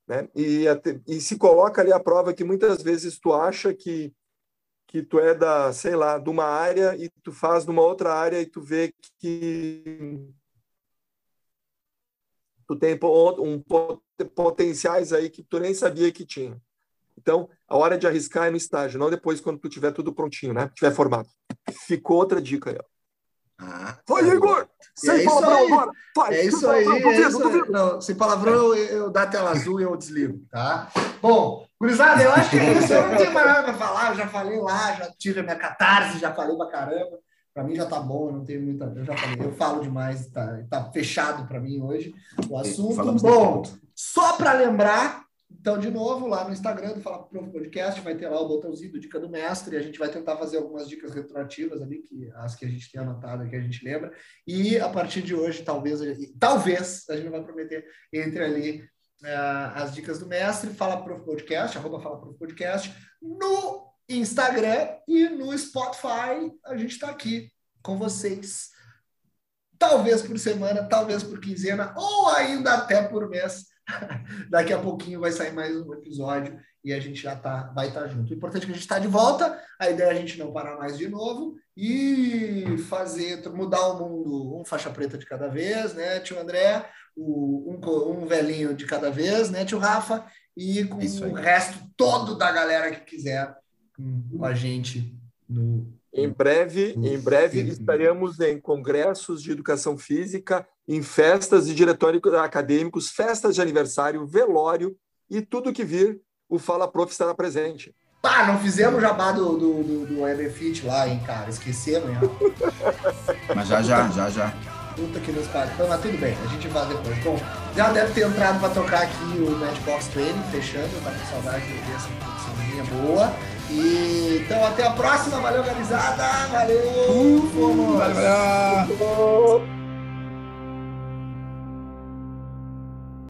né? E, e se coloca ali a prova que muitas vezes tu acha que que tu é da, sei lá, de uma área e tu faz de uma outra área e tu vê que tu tem um, potenciais aí que tu nem sabia que tinha. Então, a hora de arriscar é no estágio, não depois quando tu tiver tudo prontinho, né? Tiver formado. Ficou outra dica aí, ó. Ah, Vai, é Igor! Sem é palavrão agora! Vai, é isso aí, duvido, é isso duvido. Não, sem palavrão eu, eu dá a tela azul e eu desligo, tá? Bom, gurizada, eu acho que é isso. Eu não tenho mais nada para falar, eu já falei lá, já tive a minha catarse, já falei pra caramba. Para mim já tá bom, eu não tenho muita. Eu já falei, eu falo demais, tá, tá fechado para mim hoje o assunto. Falamos bom, só para lembrar, Então, de novo, lá no Instagram do Fala Prof Podcast, vai ter lá o botãozinho do Dica do Mestre. A gente vai tentar fazer algumas dicas retroativas ali, que as que a gente tem anotado, que a gente lembra. E a partir de hoje, talvez, talvez, a gente não vai prometer, entre ali uh, as dicas do mestre, Fala Prof Podcast, arroba Fala Prof Podcast, no Instagram e no Spotify. A gente está aqui com vocês. Talvez por semana, talvez por quinzena, ou ainda até por mês [laughs] Daqui a pouquinho vai sair mais um episódio e a gente já tá, vai estar tá junto. O importante é que a gente está de volta. A ideia é a gente não parar mais de novo e fazer, mudar o mundo um faixa preta de cada vez, né, tio André? O, um, um velhinho de cada vez, né, tio Rafa? E com o resto todo da galera que quiser com a gente no em breve, em breve estaremos em congressos de educação física, em festas de diretórios acadêmicos, festas de aniversário, velório e tudo que vir, o Fala Prof estará presente. Pá, não fizemos o jabá do, do, do, do Everfit lá, hein, cara? Esquecemos, hein? [laughs] Mas já, já, já, já. Puta que nos pariu. Então, mas tudo bem, a gente vai depois. Bom, já deve ter entrado para tocar aqui o Matchbox Training, fechando, tá com saudade de ver essa produção boa. E, então, até a próxima. Valeu, organizada. Valeu. Uh, valeu, valeu.